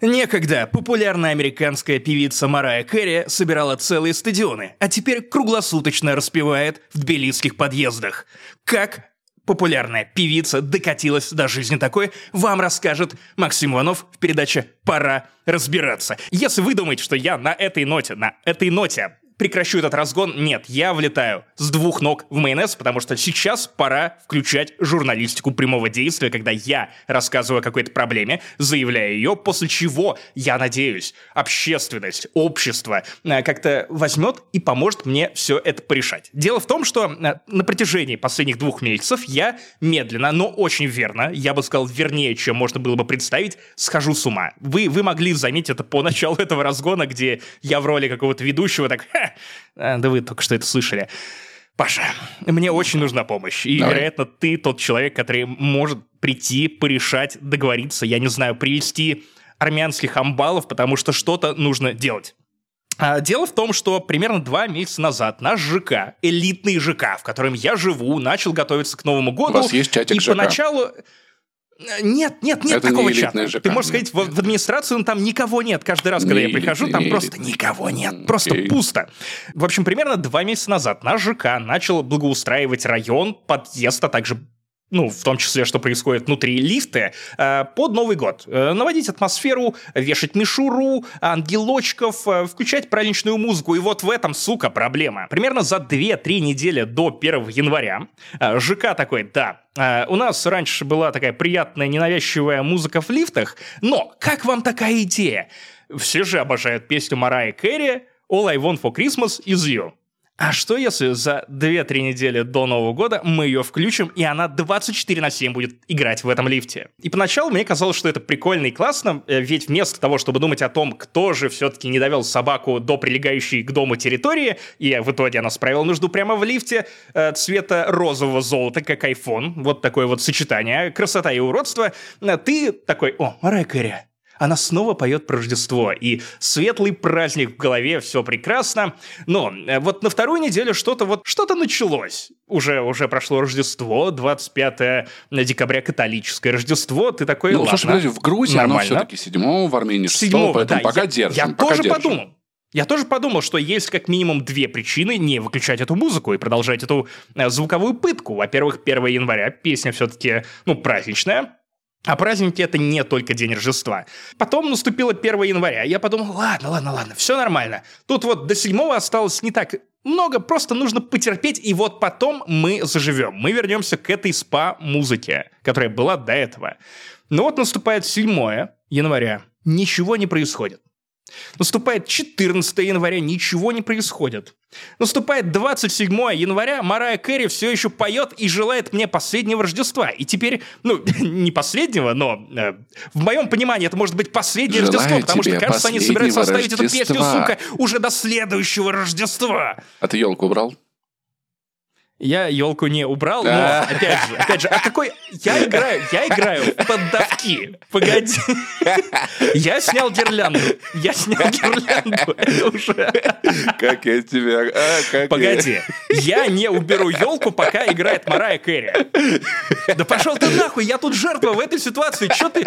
Некогда популярная американская певица Марая Кэрри собирала целые стадионы, а теперь круглосуточно распевает в тбилисских подъездах. Как популярная певица докатилась до жизни такой, вам расскажет Максим Иванов в передаче «Пора разбираться». Если вы думаете, что я на этой ноте, на этой ноте прекращу этот разгон. Нет, я влетаю с двух ног в майонез, потому что сейчас пора включать журналистику прямого действия, когда я рассказываю о какой-то проблеме, заявляю ее, после чего, я надеюсь, общественность, общество э, как-то возьмет и поможет мне все это порешать. Дело в том, что э, на протяжении последних двух месяцев я медленно, но очень верно, я бы сказал вернее, чем можно было бы представить, схожу с ума. Вы, вы могли заметить это по началу этого разгона, где я в роли какого-то ведущего так, да вы только что это слышали. Паша, мне очень нужна помощь. И, Давай. вероятно, ты тот человек, который может прийти, порешать, договориться, я не знаю, привести армянских амбалов, потому что что-то нужно делать. А, дело в том, что примерно два месяца назад наш ЖК, элитный ЖК, в котором я живу, начал готовиться к Новому году. У вас есть чатик и ЖК? поначалу... Нет, нет, нет это такого не чата. ЖК, Ты можешь сказать, в, в администрацию ну, там никого нет. Каждый раз, когда не я прихожу, там не просто никого нет. Просто okay. пусто. В общем, примерно два месяца назад наш ЖК начал благоустраивать район, подъезд, а также ну, в том числе, что происходит внутри лифта, э, под Новый год. Э, наводить атмосферу, вешать мишуру, ангелочков, э, включать праздничную музыку. И вот в этом, сука, проблема. Примерно за 2-3 недели до 1 января ЖК такой, да, у нас раньше была такая приятная, ненавязчивая музыка в лифтах, но как вам такая идея? Все же обожают песню Марая Кэрри «All I Want for Christmas is You». А что если за 2-3 недели до Нового года мы ее включим, и она 24 на 7 будет играть в этом лифте? И поначалу мне казалось, что это прикольно и классно, э, ведь вместо того, чтобы думать о том, кто же все-таки не довел собаку до прилегающей к дому территории, и в итоге она справила нужду прямо в лифте э, цвета розового золота, как iPhone, вот такое вот сочетание, красота и уродство, э, ты такой, о, Кэрри, она снова поет про Рождество, и светлый праздник в голове, все прекрасно. Но э, вот на вторую неделю что-то вот, что-то началось. Уже, уже прошло Рождество, 25 декабря католическое Рождество, ты такой, Ну, ладно, слушай, подожди, в Грузии нормально. оно все-таки 7 в Армении 6 Седьмого, поэтому да, пока я, держим. Я пока тоже держим. подумал. Я тоже подумал, что есть как минимум две причины не выключать эту музыку и продолжать эту э, звуковую пытку. Во-первых, 1 января песня все-таки, ну, праздничная, а праздники это не только День Рождества. Потом наступило 1 января. Я подумал, ладно, ладно, ладно, все нормально. Тут вот до 7 осталось не так много, просто нужно потерпеть, и вот потом мы заживем. Мы вернемся к этой спа-музыке, которая была до этого. Но вот наступает 7 января. Ничего не происходит. Наступает 14 января, ничего не происходит. Наступает 27 января, Марая Кэрри все еще поет и желает мне последнего Рождества. И теперь, ну, не последнего, но э, в моем понимании это может быть последнее Желаю Рождество, потому что, кажется, они собираются оставить эту песню, сука, уже до следующего Рождества. А ты елку убрал? Я елку не убрал, но опять же, опять же, а какой... Я играю, я играю в поддавки. Погоди. Я снял гирлянду. Я снял гирлянду. Это уже... Как я тебя... а, как я- Погоди. Я не уберу елку, пока играет Марая Кэрри. Да пошел ты нахуй, я тут жертва в этой ситуации. Че ты...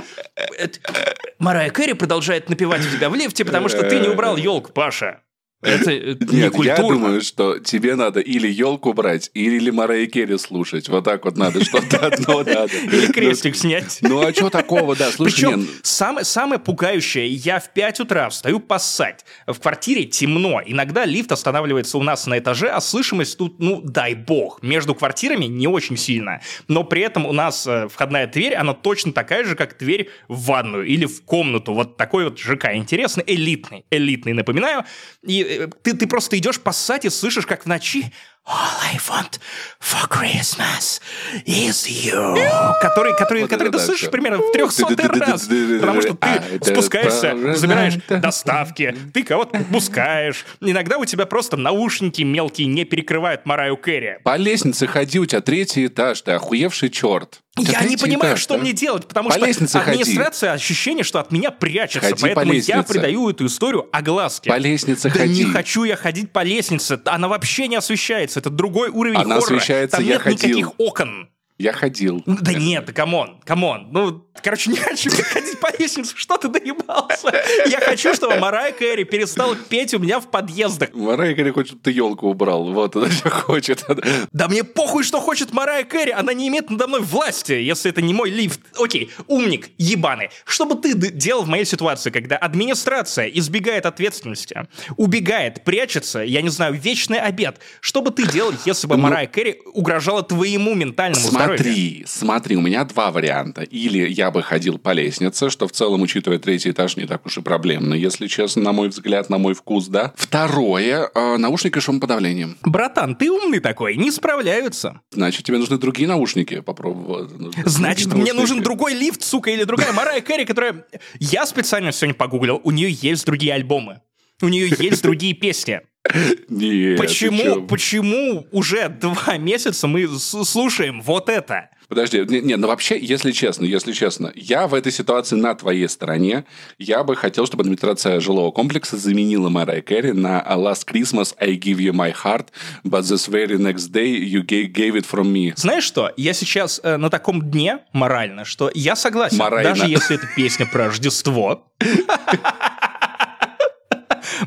Марая Кэрри продолжает напевать у тебя в лифте, потому что ты не убрал елку, Паша. Это э, не Нет, я культурно. думаю, что тебе надо или елку брать, или Мария Керри слушать. Вот так вот надо, что-то одно надо. Или крестик снять. Ну а что такого, да, слушай, Причем не, самое, самое пугающее, я в 5 утра встаю поссать. В квартире темно. Иногда лифт останавливается у нас на этаже, а слышимость тут, ну, дай бог. Между квартирами не очень сильно. Но при этом у нас э, входная дверь, она точно такая же, как дверь в ванную или в комнату. Вот такой вот ЖК. Интересный, элитный. Элитный, напоминаю. И ты, ты просто идешь поссать и слышишь, как в ночи All I want for Christmas is you. Который, который, Вот который ты да, слышишь примерно в 300 раз. Потому что А, ты это спускаешься, забираешь доставки, ты кого-то пускаешь. Иногда у тебя просто наушники мелкие не перекрывают Мараю Кэрри. по лестнице ходи, у тебя третий этаж, ты охуевший черт. Я не понимаю, этаж, что да? мне делать, потому По что лестнице ходи. администрация ощущение, что от меня прячется, Ходи по поэтому я лестнице. придаю эту историю огласке. По лестнице да ходи. не хочу я ходить по лестнице, она вообще не освещается, это другой уровень Она хоррора. освещается, Там я нет ходил. никаких окон. Я ходил. Да нет, come on, come on. Ну, короче, не хочу ходить по лестнице, что ты доебался? Я хочу, чтобы Марая Кэрри перестал петь у меня в подъездах. Марая Кэрри хочет, чтобы ты елку убрал. Вот она что хочет. Да мне похуй, что хочет Марая Кэрри. Она не имеет надо мной власти, если это не мой лифт. Окей, умник, ебаный. Что бы ты делал в моей ситуации, когда администрация избегает ответственности, убегает, прячется, я не знаю, вечный обед? Что бы ты делал, если бы ну, Марая Кэрри угрожала твоему ментальному Смотри, смотри, у меня два варианта. Или я бы ходил по лестнице, что в целом, учитывая третий этаж, не так уж и проблемно, если честно, на мой взгляд, на мой вкус, да. Второе, э, наушники шумоподавлением. Братан, ты умный такой, не справляются. Значит, тебе нужны другие наушники, попробовать. Значит, мне наушники. нужен другой лифт, сука, или другая Марая Кэрри, которая... Я специально сегодня погуглил, у нее есть другие альбомы. У нее есть другие песни. Нет, почему, почему уже два месяца мы слушаем вот это? Подожди, нет, не, ну вообще, если честно, если честно, я в этой ситуации на твоей стороне. Я бы хотел, чтобы администрация жилого комплекса заменила Мэрай Кэрри на Last Christmas I give you my heart, but this very next day you gave it from me. Знаешь что? Я сейчас э, на таком дне морально, что я согласен, Морально. даже если это песня про Рождество.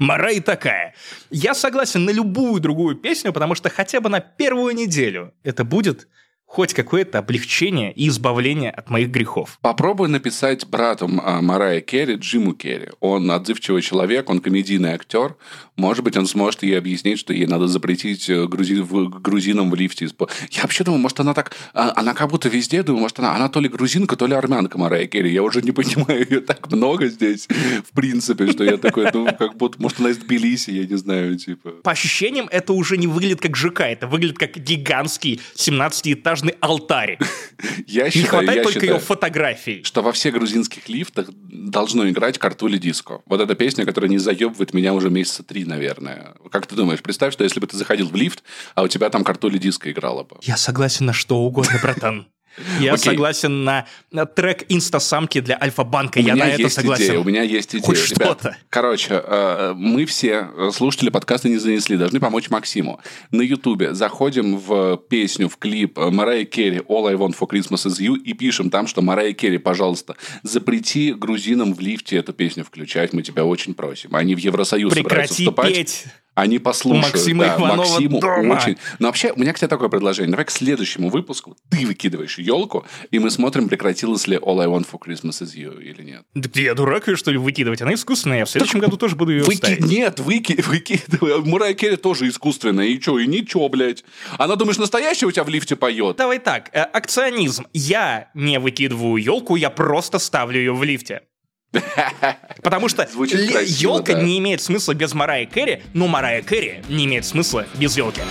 Морей такая. Я согласен на любую другую песню, потому что хотя бы на первую неделю это будет хоть какое-то облегчение и избавление от моих грехов. Попробуй написать брату а, Марая Керри Джиму Керри. Он отзывчивый человек, он комедийный актер. Может быть, он сможет ей объяснить, что ей надо запретить э, грузи... грузинам в лифте. Я вообще думаю, может, она так... А, она как будто везде, думаю, может, она, она то ли грузинка, то ли армянка Марая Керри. Я уже не понимаю ее так много здесь, в принципе, что я такой, ну, как будто, может, она из Тбилиси, я не знаю, типа. По ощущениям, это уже не выглядит как ЖК, это выглядит как гигантский 17-этажный двухэтажный алтарь. Я считаю, Не хватает я только считаю, ее фотографий. Что во всех грузинских лифтах должно играть картули диско. Вот эта песня, которая не заебывает меня уже месяца три, наверное. Как ты думаешь, представь, что если бы ты заходил в лифт, а у тебя там картули диско играла бы. Я согласен на что угодно, братан. Я okay. согласен на, на трек инстасамки для Альфа-банка. Я на это согласен. Идея, у меня есть идея. Хоть что-то. Короче, э, мы все, э, слушатели подкаста «Не занесли», должны помочь Максиму. На Ютубе заходим в песню, в клип Марая Керри «All I Want for Christmas is You» и пишем там, что Марая Керри, пожалуйста, запрети грузинам в лифте эту песню включать, мы тебя очень просим. Они в Евросоюз Прекрати собираются вступать. петь! Они послушают. Максима да, Иванова Максиму дома. очень. Но вообще, у меня к тебе такое предложение. Давай к следующему выпуску ты выкидываешь елку, и мы смотрим, прекратилась ли All I Want for Christmas is You или нет. Да я дурак ее, что ли, выкидывать? Она искусственная. Я в следующем так году тоже буду ее выки... ставить. Нет, выки... выкидывай. Мурай Керри тоже искусственная. И что, и ничего, блядь. Она, думаешь, настоящая у тебя в лифте поет? Давай так. Э, акционизм. Я не выкидываю елку, я просто ставлю ее в лифте. Потому что елка да. не имеет смысла без Марая Кэрри, но Марая Кэрри не имеет смысла без елки.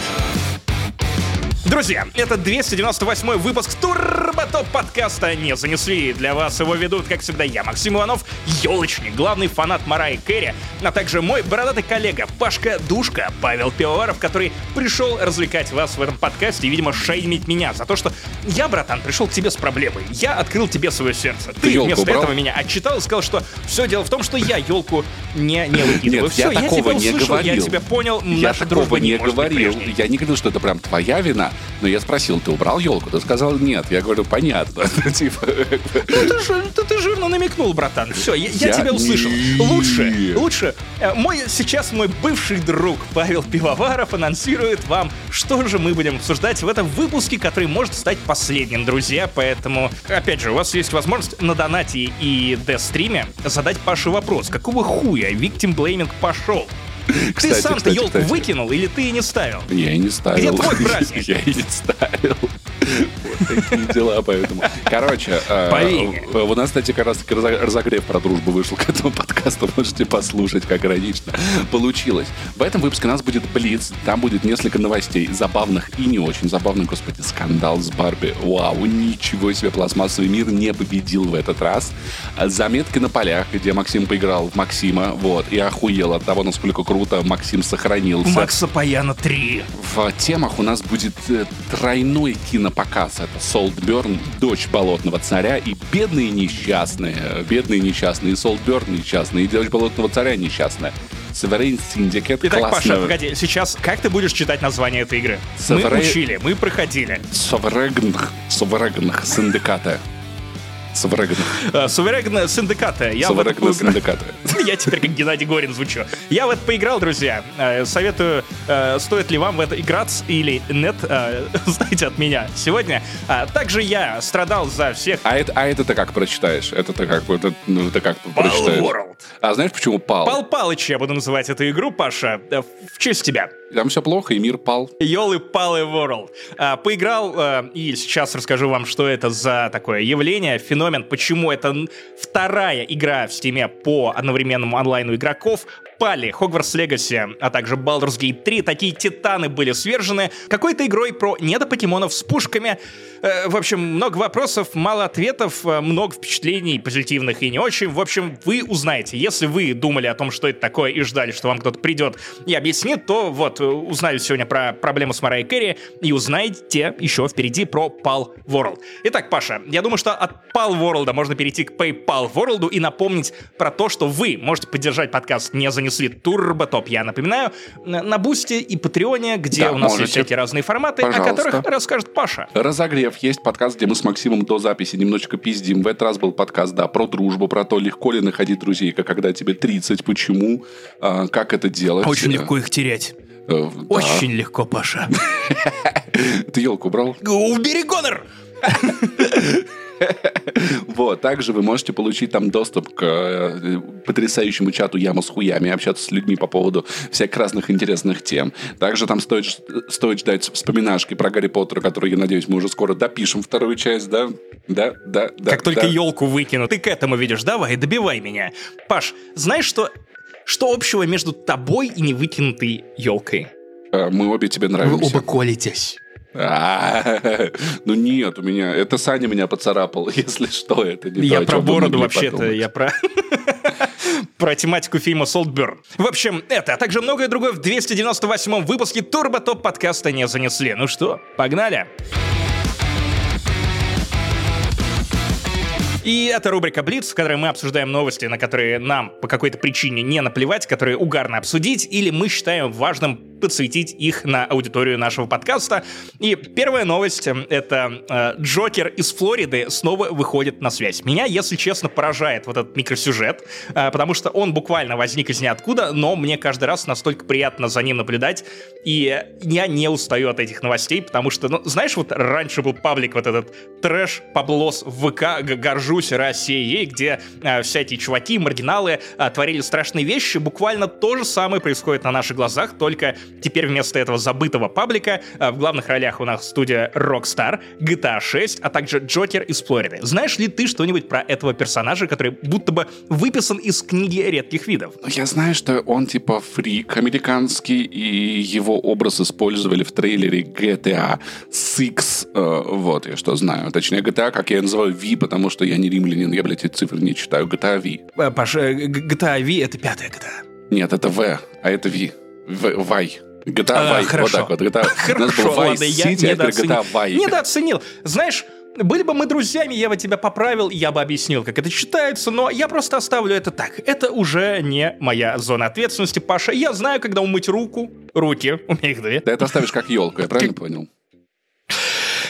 Друзья, это 298 выпуск Турботоп подкаста «Не занесли». Для вас его ведут, как всегда, я, Максим Иванов, елочник, главный фанат Марай Керри, а также мой бородатый коллега Пашка Душка, Павел Пивоваров, который пришел развлекать вас в этом подкасте и, видимо, шеймить меня за то, что я, братан, пришел к тебе с проблемой. Я открыл тебе свое сердце. Ты, Ты вместо убрал? этого меня отчитал и сказал, что все дело в том, что я елку не, не выкидываю. Нет, все, я, я такого тебя услышал, говорил. я тебя понял, я такого не, не говорил. Я не говорил, что это прям твоя вина. Но я спросил, ты убрал елку? Ты сказал, нет. Я говорю, понятно. Типа, ну, ты жирно намекнул, братан. Все, я тебя услышал. Лучше, лучше. Э, мой сейчас мой бывший друг Павел Пивоваров анонсирует вам, что же мы будем обсуждать в этом выпуске, который может стать последним, друзья. Поэтому, опять же, у вас есть возможность на донате и дестриме задать Паше вопрос. Какого хуя Victim Blaming пошел? Ты сам-то елку выкинул или ты и не ставил? Я и не ставил. Где твой праздник? Я и не ставил. Вот такие дела, поэтому. Короче, э, у нас, кстати, как раз разогрев про дружбу вышел к этому подкасту. Можете послушать, как иронично получилось. В этом выпуске у нас будет Блиц. Там будет несколько новостей, забавных и не очень забавных. Господи, скандал с Барби. Вау, ничего себе, пластмассовый мир не победил в этот раз. Заметки на полях, где Максим поиграл в Максима, вот, и охуел от того, насколько круто Максим сохранился. Макса Паяна 3. В темах у нас будет э, тройной кинопоказ. Это Солтберн, дочь болотного царя и бедные несчастные. Бедные несчастные, и Солтберн несчастный, и дочь болотного царя несчастная. Sovereign Syndicate. Итак, классно. Паша, погоди, сейчас как ты будешь читать название этой игры? Sovereign... Мы учили, мы проходили. Sovereign, Sovereign Syndicate. Суверегна. Суверегна синдиката. Я Суверегна синдиката. Я теперь как Геннадий Горин звучу. Я в это поиграл, друзья. Э, советую, э, стоит ли вам в это играть или нет, э, знаете, от меня сегодня. Также я страдал за всех... А это, а это ты как прочитаешь? Это ты как, это, ну, ты как прочитаешь? World. А знаешь, почему Пал? Пал Палыч я буду называть эту игру, Паша, в честь тебя. Там все плохо, и мир пал. Йолы Палы World. Поиграл, и сейчас расскажу вам, что это за такое явление, феномен феномен, почему это вторая игра в Стиме по одновременному онлайну игроков, пали Hogwarts Legacy, а также Baldur's Gate 3, такие титаны были свержены какой-то игрой про недопокемонов с пушками. Э, в общем, много вопросов, мало ответов, э, много впечатлений позитивных и не очень. В общем, вы узнаете. Если вы думали о том, что это такое, и ждали, что вам кто-то придет и объяснит, то вот, э, узнали сегодня про проблему с Марай Керри и узнаете еще впереди про Pal World. Итак, Паша, я думаю, что от Pal World можно перейти к PayPal World и напомнить про то, что вы можете поддержать подкаст не за занесли турботоп, я напоминаю, на Бусте и Патреоне, где да, у нас можете. есть всякие разные форматы, Пожалуйста. о которых расскажет Паша. Разогрев. Есть подкаст, где мы с Максимом до записи немножечко пиздим. В этот раз был подкаст, да, про дружбу, про то, легко ли находить друзей, как когда тебе 30, почему, а, как это делать. Очень легко их терять. Э, Очень да. легко, Паша. Ты елку убрал? Убери Гонор! Вот, также вы можете получить там доступ к э, потрясающему чату Яма с хуями, общаться с людьми по поводу всяких разных интересных тем. Также там стоит, стоит ждать вспоминашки про Гарри Поттера, которые, я надеюсь, мы уже скоро допишем вторую часть, да? Да, да, да. Как только елку выкину, ты к этому видишь, давай, добивай меня. Паш, знаешь, что, что общего между тобой и невыкинутой елкой? Э, мы обе тебе нравимся. Вы оба колитесь. Ну нет, у меня... Это Саня меня поцарапал, если что, это не Я про бороду вообще-то, я про... про тематику фильма «Солтберн». В общем, это, а также многое другое в 298-м выпуске Турбо Топ подкаста не занесли. Ну что, погнали! Погнали! И это рубрика Блиц, в которой мы обсуждаем новости, на которые нам по какой-то причине не наплевать, которые угарно обсудить, или мы считаем важным подсветить их на аудиторию нашего подкаста. И первая новость — это э, Джокер из Флориды снова выходит на связь. Меня, если честно, поражает вот этот микросюжет, э, потому что он буквально возник из ниоткуда, но мне каждый раз настолько приятно за ним наблюдать, и я не устаю от этих новостей, потому что, ну, знаешь, вот раньше был паблик вот этот трэш, поблос ВК, горжу горжусь Россией, где э, всякие чуваки, маргиналы э, творили страшные вещи. Буквально то же самое происходит на наших глазах, только теперь вместо этого забытого паблика э, в главных ролях у нас студия Rockstar, GTA 6, а также Джокер из Флориды. Знаешь ли ты что-нибудь про этого персонажа, который будто бы выписан из книги редких видов? Ну, я знаю, что он типа фрик американский, и его образ использовали в трейлере GTA 6. Э, вот, я что знаю. Точнее, GTA, как я называю V, потому что я не римлянин, я, блядь, эти цифры не читаю. GTA V. Э, Паша, GTA V — это пятая GTA. Нет, это V, а это V. Вай. GTA а, Вай. Хорошо. Вот так вот. GTA... Хорошо, ладно, я City, недооценил. GTA Вай. Недооценил. Знаешь, были бы мы друзьями, я бы тебя поправил, я бы объяснил, как это читается, но я просто оставлю это так. Это уже не моя зона ответственности, Паша. Я знаю, когда умыть руку, руки, у меня их две. Ты это оставишь как елку, я правильно понял?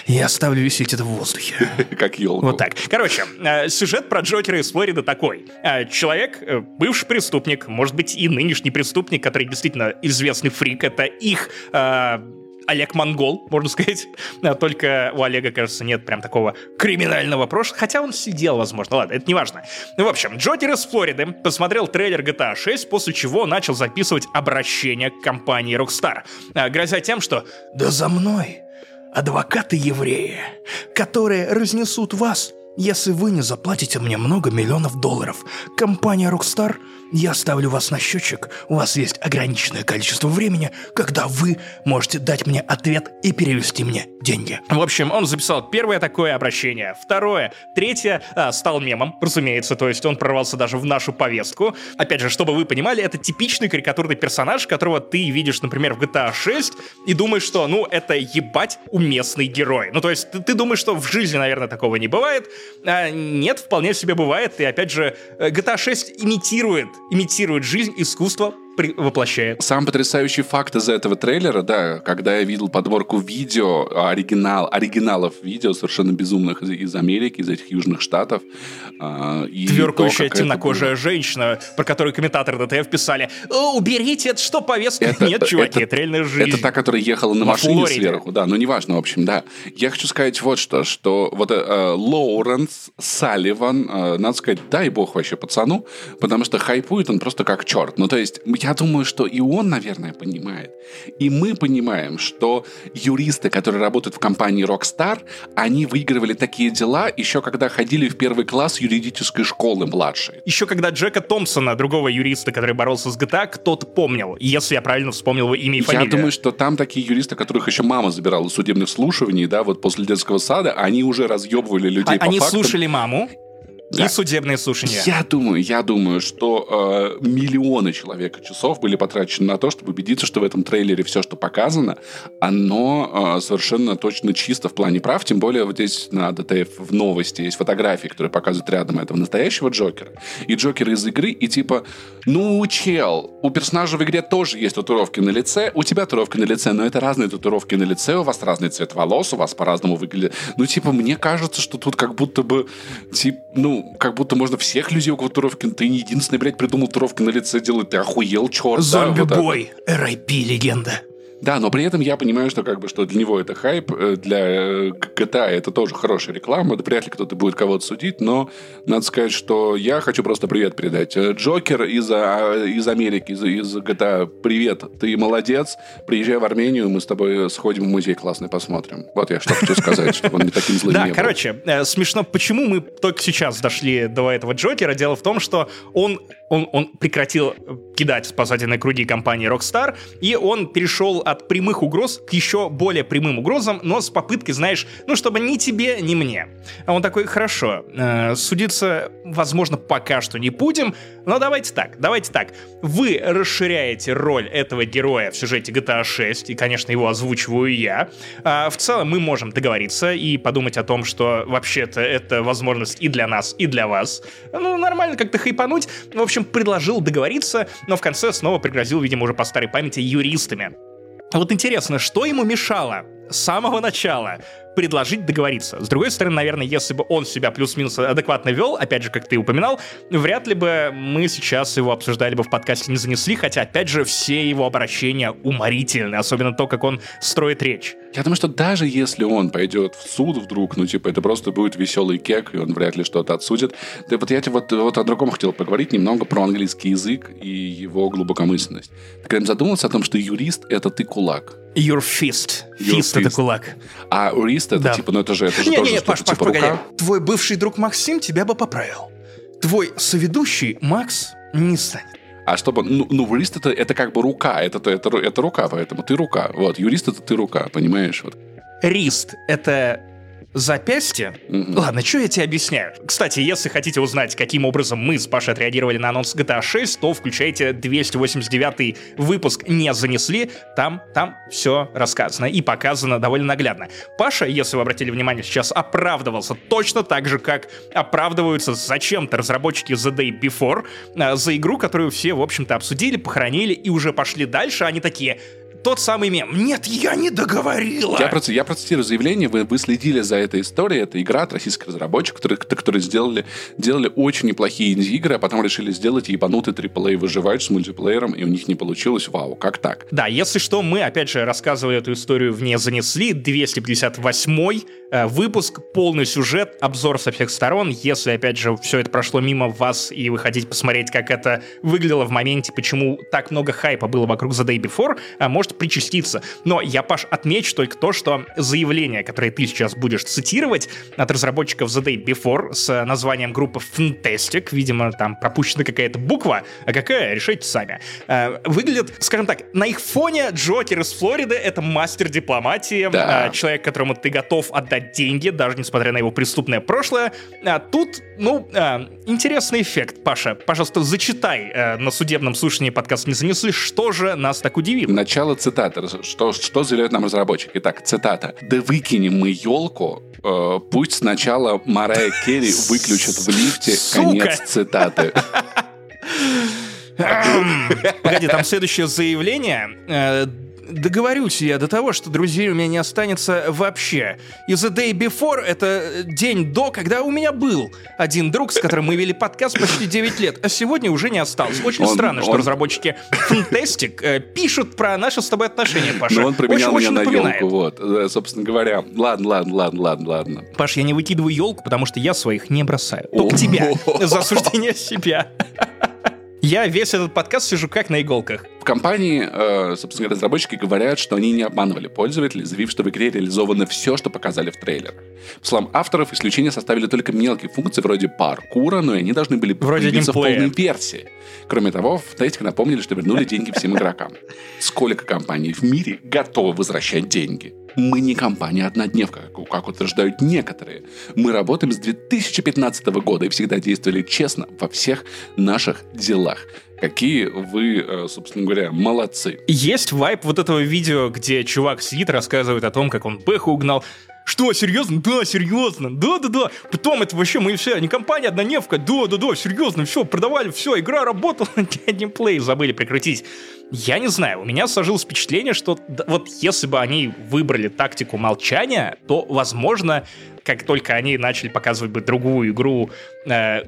Я оставлю висеть это в воздухе. Как елку. Вот так. Короче, э, сюжет про Джокера из Флориды такой. Э, человек, э, бывший преступник, может быть и нынешний преступник, который действительно известный фрик, это их Олег Монгол, можно сказать. Только у Олега, кажется, нет прям такого криминального прошлого. Хотя он сидел, возможно. Ладно, это не важно. Ну, в общем, Джокер из Флориды посмотрел трейлер GTA 6, после чего начал записывать обращение к компании Rockstar, грозя тем, что «Да за мной адвокаты-евреи, которые разнесут вас, если вы не заплатите мне много миллионов долларов. Компания Rockstar я ставлю вас на счетчик. У вас есть ограниченное количество времени, когда вы можете дать мне ответ и перевести мне деньги. В общем, он записал первое такое обращение. Второе. Третье а, стал мемом, разумеется, то есть он прорвался даже в нашу повестку. Опять же, чтобы вы понимали, это типичный карикатурный персонаж, которого ты видишь, например, в GTA 6 и думаешь, что, ну, это ебать уместный герой. Ну, то есть ты, ты думаешь, что в жизни, наверное, такого не бывает. А, нет, вполне себе бывает. И опять же, GTA 6 имитирует имитирует жизнь, искусство воплощает. Сам потрясающий факт из этого трейлера, да, когда я видел подборку видео, оригинал, оригиналов видео совершенно безумных из, из Америки, из этих южных штатов. Э, Тверкающая то, темнокожая было... женщина, про которую комментаторы ДТФ писали, уберите, это что, повестка? Это, Нет, чуваки, это, это реальная жизнь. Это та, которая ехала на Во машине Флориде. сверху, да, ну неважно, в общем, да. Я хочу сказать вот что, что вот э, Лоуренс Салливан, э, надо сказать, дай бог вообще пацану, потому что хайпует он просто как черт. Ну, то есть, я думаю, что и он, наверное, понимает. И мы понимаем, что юристы, которые работают в компании Rockstar, они выигрывали такие дела еще когда ходили в первый класс юридической школы младшей. Еще когда Джека Томпсона, другого юриста, который боролся с GTA, кто-то помнил, если я правильно вспомнил его имя и фамилию. Я думаю, что там такие юристы, которых еще мама забирала судебных слушаний, да, вот после детского сада, они уже разъебывали людей а, по Они фактам. слушали маму, да. И судебные слушания. Я думаю, я думаю, что э, миллионы человека часов были потрачены на то, чтобы убедиться, что в этом трейлере все, что показано, оно э, совершенно точно чисто в плане прав. Тем более вот здесь на ДТФ в новости есть фотографии, которые показывают рядом этого настоящего Джокера. И Джокера из игры, и типа, ну, чел, у персонажа в игре тоже есть татуировки на лице, у тебя татуировки на лице, но это разные татуировки на лице, у вас разный цвет волос, у вас по-разному выглядит. Ну, типа, мне кажется, что тут как будто бы, типа, ну, как будто можно всех людей у татуировки. Ты не единственный, блядь, придумал татуировки на лице делать. Ты охуел, черт. Зомби-бой, да, вот RIP, легенда. Да, но при этом я понимаю, что как бы что для него это хайп, э, для GTA это тоже хорошая реклама, вряд ли кто-то будет кого-то судить, но надо сказать, что я хочу просто привет передать. Э, Джокер из, а, из Америки, из, из GTA, привет, ты молодец, приезжай в Армению, мы с тобой сходим в музей классный, посмотрим. Вот я что хочу сказать, чтобы он не таким злым Да, короче, э, смешно, почему мы только сейчас дошли до этого Джокера, дело в том, что он он, он прекратил кидать спасательные круги компании Rockstar, и он перешел от прямых угроз к еще более прямым угрозам, но с попыткой, знаешь, ну, чтобы ни тебе, ни мне. А он такой, хорошо, э, судиться, возможно, пока что не будем, но давайте так, давайте так. Вы расширяете роль этого героя в сюжете GTA 6, и, конечно, его озвучиваю я. А в целом мы можем договориться и подумать о том, что вообще-то это возможность и для нас, и для вас. Ну, нормально как-то хайпануть. В общем, предложил договориться, но в конце снова пригрозил, видимо, уже по старой памяти юристами. Вот интересно, что ему мешало с самого начала предложить договориться. С другой стороны, наверное, если бы он себя плюс-минус адекватно вел, опять же, как ты упоминал, вряд ли бы мы сейчас его обсуждали бы в подкасте не занесли, хотя, опять же, все его обращения уморительны, особенно то, как он строит речь. Я думаю, что даже если он пойдет в суд вдруг, ну, типа, это просто будет веселый кек, и он вряд ли что-то отсудит. Да вот я тебе вот, вот о другом хотел поговорить, немного про английский язык и его глубокомысленность. Ты когда задумался о том, что юрист — это ты кулак. Your fist. Your fist, fist это кулак. А юрист это да. типа, ну это же, это же не, тоже не, не, Паш, Паш, типа погоди. рука. Твой бывший друг Максим тебя бы поправил. Твой соведущий Макс не станет. А чтобы, ну, ну юрист это, это как бы рука, это, это, это, это рука, поэтому ты рука. Вот, юрист это ты рука, понимаешь? Вот. Рист — это запястье. Mm-hmm. Ладно, что я тебе объясняю? Кстати, если хотите узнать, каким образом мы с Пашей отреагировали на анонс GTA 6, то включайте 289 выпуск «Не занесли», там, там все рассказано и показано довольно наглядно. Паша, если вы обратили внимание, сейчас оправдывался точно так же, как оправдываются зачем-то разработчики The Day Before э, за игру, которую все, в общем-то, обсудили, похоронили и уже пошли дальше. Они такие, тот самый мем. Нет, я не договорила. Я, проц... я процитирую заявление. Вы, вы следили за этой историей. Это игра от российских разработчиков, которые, которые сделали, делали очень неплохие инди-игры, а потом решили сделать ебанутый AAA выживач с мультиплеером, и у них не получилось. Вау, как так? Да, если что, мы, опять же, рассказывали эту историю вне занесли. 258 э, выпуск, полный сюжет, обзор со всех сторон. Если, опять же, все это прошло мимо вас, и вы хотите посмотреть, как это выглядело в моменте, почему так много хайпа было вокруг The Day Before, э, можете причаститься. Но я, Паш, отмечу только то, что заявление, которое ты сейчас будешь цитировать от разработчиков The Day Before с названием группы Fantastic, видимо, там пропущена какая-то буква, а какая, решайте сами, э, выглядит, скажем так, на их фоне Джокер из Флориды — это мастер дипломатии, да. Э, человек, которому ты готов отдать деньги, даже несмотря на его преступное прошлое. А тут, ну, э, интересный эффект, Паша. Пожалуйста, зачитай на судебном слушании подкаст «Не занесли», что же нас так удивило. Начало цитата. Что, что заявляют нам разработчики? Итак, цитата. «Да выкинем мы елку, э, пусть сначала Марая Керри выключит в лифте». Сука! Конец цитаты. Погоди, там следующее заявление. Договорюсь я до того, что друзей у меня не останется вообще. И The Day Before — это день до, когда у меня был один друг, с которым мы вели подкаст почти 9 лет, а сегодня уже не осталось. Очень он, странно, он... что разработчики Fantastic э, пишут про наши с тобой отношения, Паша. Но он променял очень, меня очень на елку, вот. Собственно говоря, ладно, ладно, ладно, ладно, ладно. Паш, я не выкидываю елку, потому что я своих не бросаю. Только тебя. За осуждение себя. Я весь этот подкаст сижу как на иголках. В компании, э, собственно разработчики говорят, что они не обманывали пользователей, заявив, что в игре реализовано все, что показали в трейлерах. По словам авторов, исключение составили только мелкие функции вроде паркура, но и они должны были вроде появиться в полной версии. Кроме того, в Тестике напомнили, что вернули деньги всем игрокам. Сколько компаний в мире готовы возвращать деньги? Мы не компания-однодневка, как утверждают некоторые. Мы работаем с 2015 года и всегда действовали честно во всех наших делах. Какие вы, э, собственно говоря, молодцы. Есть вайп вот этого видео, где чувак сидит, рассказывает о том, как он Бэху угнал. Что, серьезно? Да, серьезно. Да-да-да. Потом это вообще мы все, не компания, однодневка. Да-да-да, серьезно, все, продавали, все, игра работала, геймплей забыли прекратить. Я не знаю, у меня сложилось впечатление, что вот если бы они выбрали тактику молчания, то, возможно, как только они начали показывать бы другую игру, э,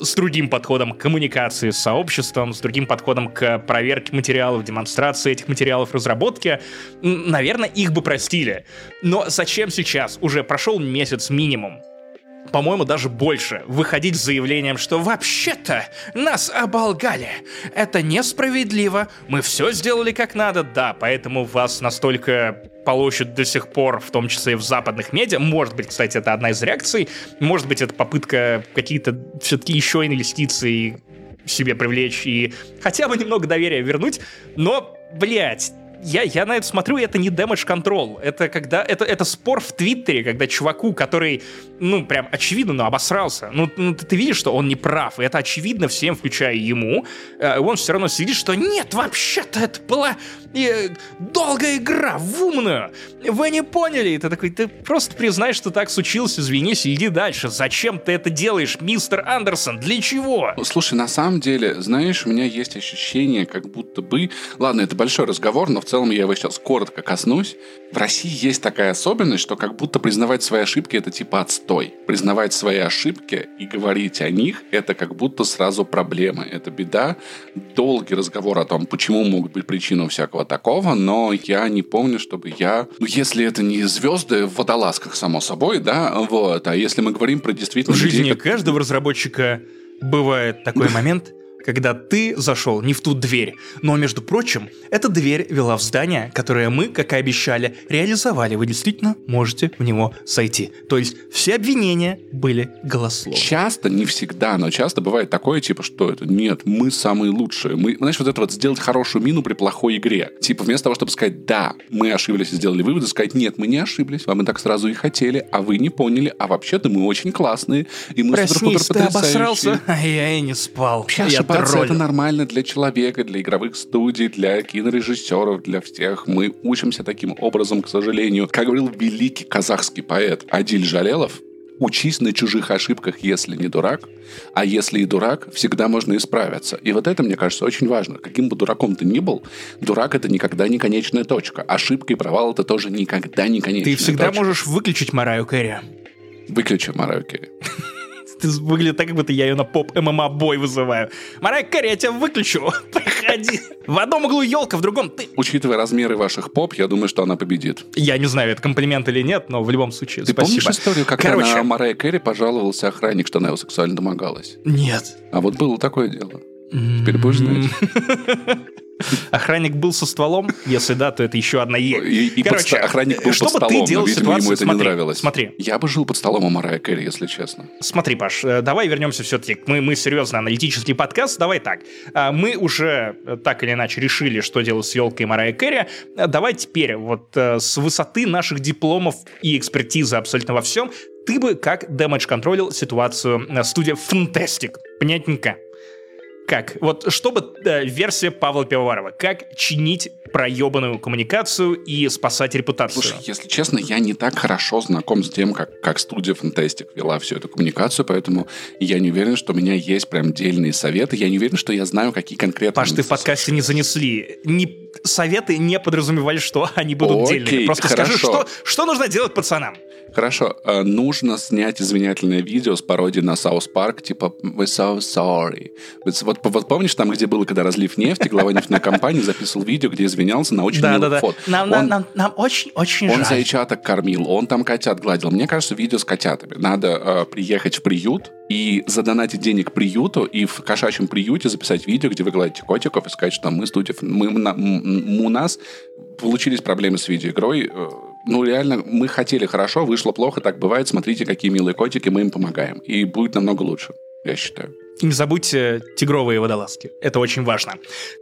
с другим подходом к коммуникации с сообществом, с другим подходом к проверке материалов, демонстрации этих материалов, разработке, наверное, их бы простили. Но зачем сейчас? Уже прошел месяц минимум по-моему, даже больше, выходить с заявлением, что вообще-то нас оболгали. Это несправедливо, мы все сделали как надо, да, поэтому вас настолько полощут до сих пор, в том числе и в западных медиа. Может быть, кстати, это одна из реакций. Может быть, это попытка какие-то все-таки еще инвестиции себе привлечь и хотя бы немного доверия вернуть. Но, блядь, я, я на это смотрю, это не damage control. Это когда это, это спор в Твиттере, когда чуваку, который, ну, прям очевидно, ну, обосрался. Ну, ну ты, ты видишь, что он не прав. И это очевидно всем, включая ему. Э, он все равно сидит, что нет, вообще-то это была э, долгая игра в умную. Вы не поняли. И ты такой, ты просто признай, что так случилось, извинись и иди дальше. Зачем ты это делаешь, мистер Андерсон? Для чего? Слушай, на самом деле, знаешь, у меня есть ощущение, как будто бы... Ладно, это большой разговор, но в целом я его сейчас коротко коснусь. В России есть такая особенность, что как будто признавать свои ошибки это типа отстой. Признавать свои ошибки и говорить о них это как будто сразу проблема, это беда. Долгий разговор о том, почему могут быть причины всякого такого, но я не помню, чтобы я... Ну, если это не звезды в водолазках, само собой, да, вот, а если мы говорим про действительно... В жизни людей, каждого разработчика бывает такой момент, когда ты зашел не в ту дверь. Но, между прочим, эта дверь вела в здание, которое мы, как и обещали, реализовали. Вы действительно можете в него сойти. То есть все обвинения были голословны. Часто, не всегда, но часто бывает такое, типа, что это нет, мы самые лучшие. Мы, знаешь, вот это вот сделать хорошую мину при плохой игре. Типа, вместо того, чтобы сказать, да, мы ошиблись и сделали выводы, сказать, нет, мы не ошиблись, вам мы так сразу и хотели, а вы не поняли, а вообще-то мы очень классные, и мы супер-пупер потрясающие. обосрался, а я и не спал. Сейчас я тролль. это нормально для человека, для игровых студий, для кинорежиссеров, для всех. Мы учимся таким образом, к сожалению. Как говорил великий казахский поэт Адиль Жалелов, Учись на чужих ошибках, если не дурак, а если и дурак, всегда можно исправиться. И вот это, мне кажется, очень важно. Каким бы дураком ты ни был, дурак — это никогда не конечная точка. Ошибка и провал — это тоже никогда не конечная точка. Ты всегда точка. можешь выключить Мараю Кэрри. Выключи Мараю Кэрри. Ты выглядит так, как будто я ее на поп-ММА бой вызываю. Марай Кэрри, я тебя выключу. Проходи. В одном углу елка, в другом ты. Учитывая размеры ваших поп, я думаю, что она победит. Я не знаю, это комплимент или нет, но в любом случае, Ты спасибо. помнишь историю, как Короче... на Марай Кэрри пожаловался охранник, что она его сексуально домогалась? Нет. А вот было такое дело. Теперь будешь знать. Охранник был со стволом? Если да, то это еще одна Е. И, и Короче, под, охранник был что под столом, ты делал но, видимо, ему это смотри, не нравилось. Смотри. Я бы жил под столом у Марая Кэрри, если честно. Смотри, Паш, э, давай вернемся все-таки. Мы, мы серьезно аналитический подкаст. Давай так. А, мы уже э, так или иначе решили, что делать с елкой Марая Кэрри. Э, давай теперь вот с высоты наших дипломов и экспертизы абсолютно во всем, ты бы как дэмэдж контролил ситуацию студия Fantastic? Понятненько. Как? Вот чтобы э, версия Павла Пивоварова. Как чинить проебанную коммуникацию и спасать репутацию? Слушай, если честно, я не так хорошо знаком с тем, как, как студия Fantastic вела всю эту коммуникацию, поэтому я не уверен, что у меня есть прям дельные советы. Я не уверен, что я знаю, какие конкретно... Паш, ты в подкасте не занесли. Не, советы не подразумевали, что они будут Окей, дельными. Просто хорошо. скажи, что, что нужно делать пацанам? Хорошо, э, нужно снять извинительное видео с пародией на South Park, типа «We're so sorry». Вот, вот помнишь там, где было, когда разлив нефти, глава нефтяной компании записывал видео, где извинялся на очень да, милый да, фото. Нам, он, нам, нам очень-очень Он зайчаток кормил, он там котят гладил. Мне кажется, видео с котятами. Надо э, приехать в приют и задонатить денег приюту, и в кошачьем приюте записать видео, где вы гладите котиков, и сказать, что мы студия, мы, у нас получились проблемы с видеоигрой, э, ну, реально, мы хотели хорошо, вышло плохо, так бывает, смотрите, какие милые котики, мы им помогаем. И будет намного лучше, я считаю. И не забудьте тигровые водолазки. Это очень важно.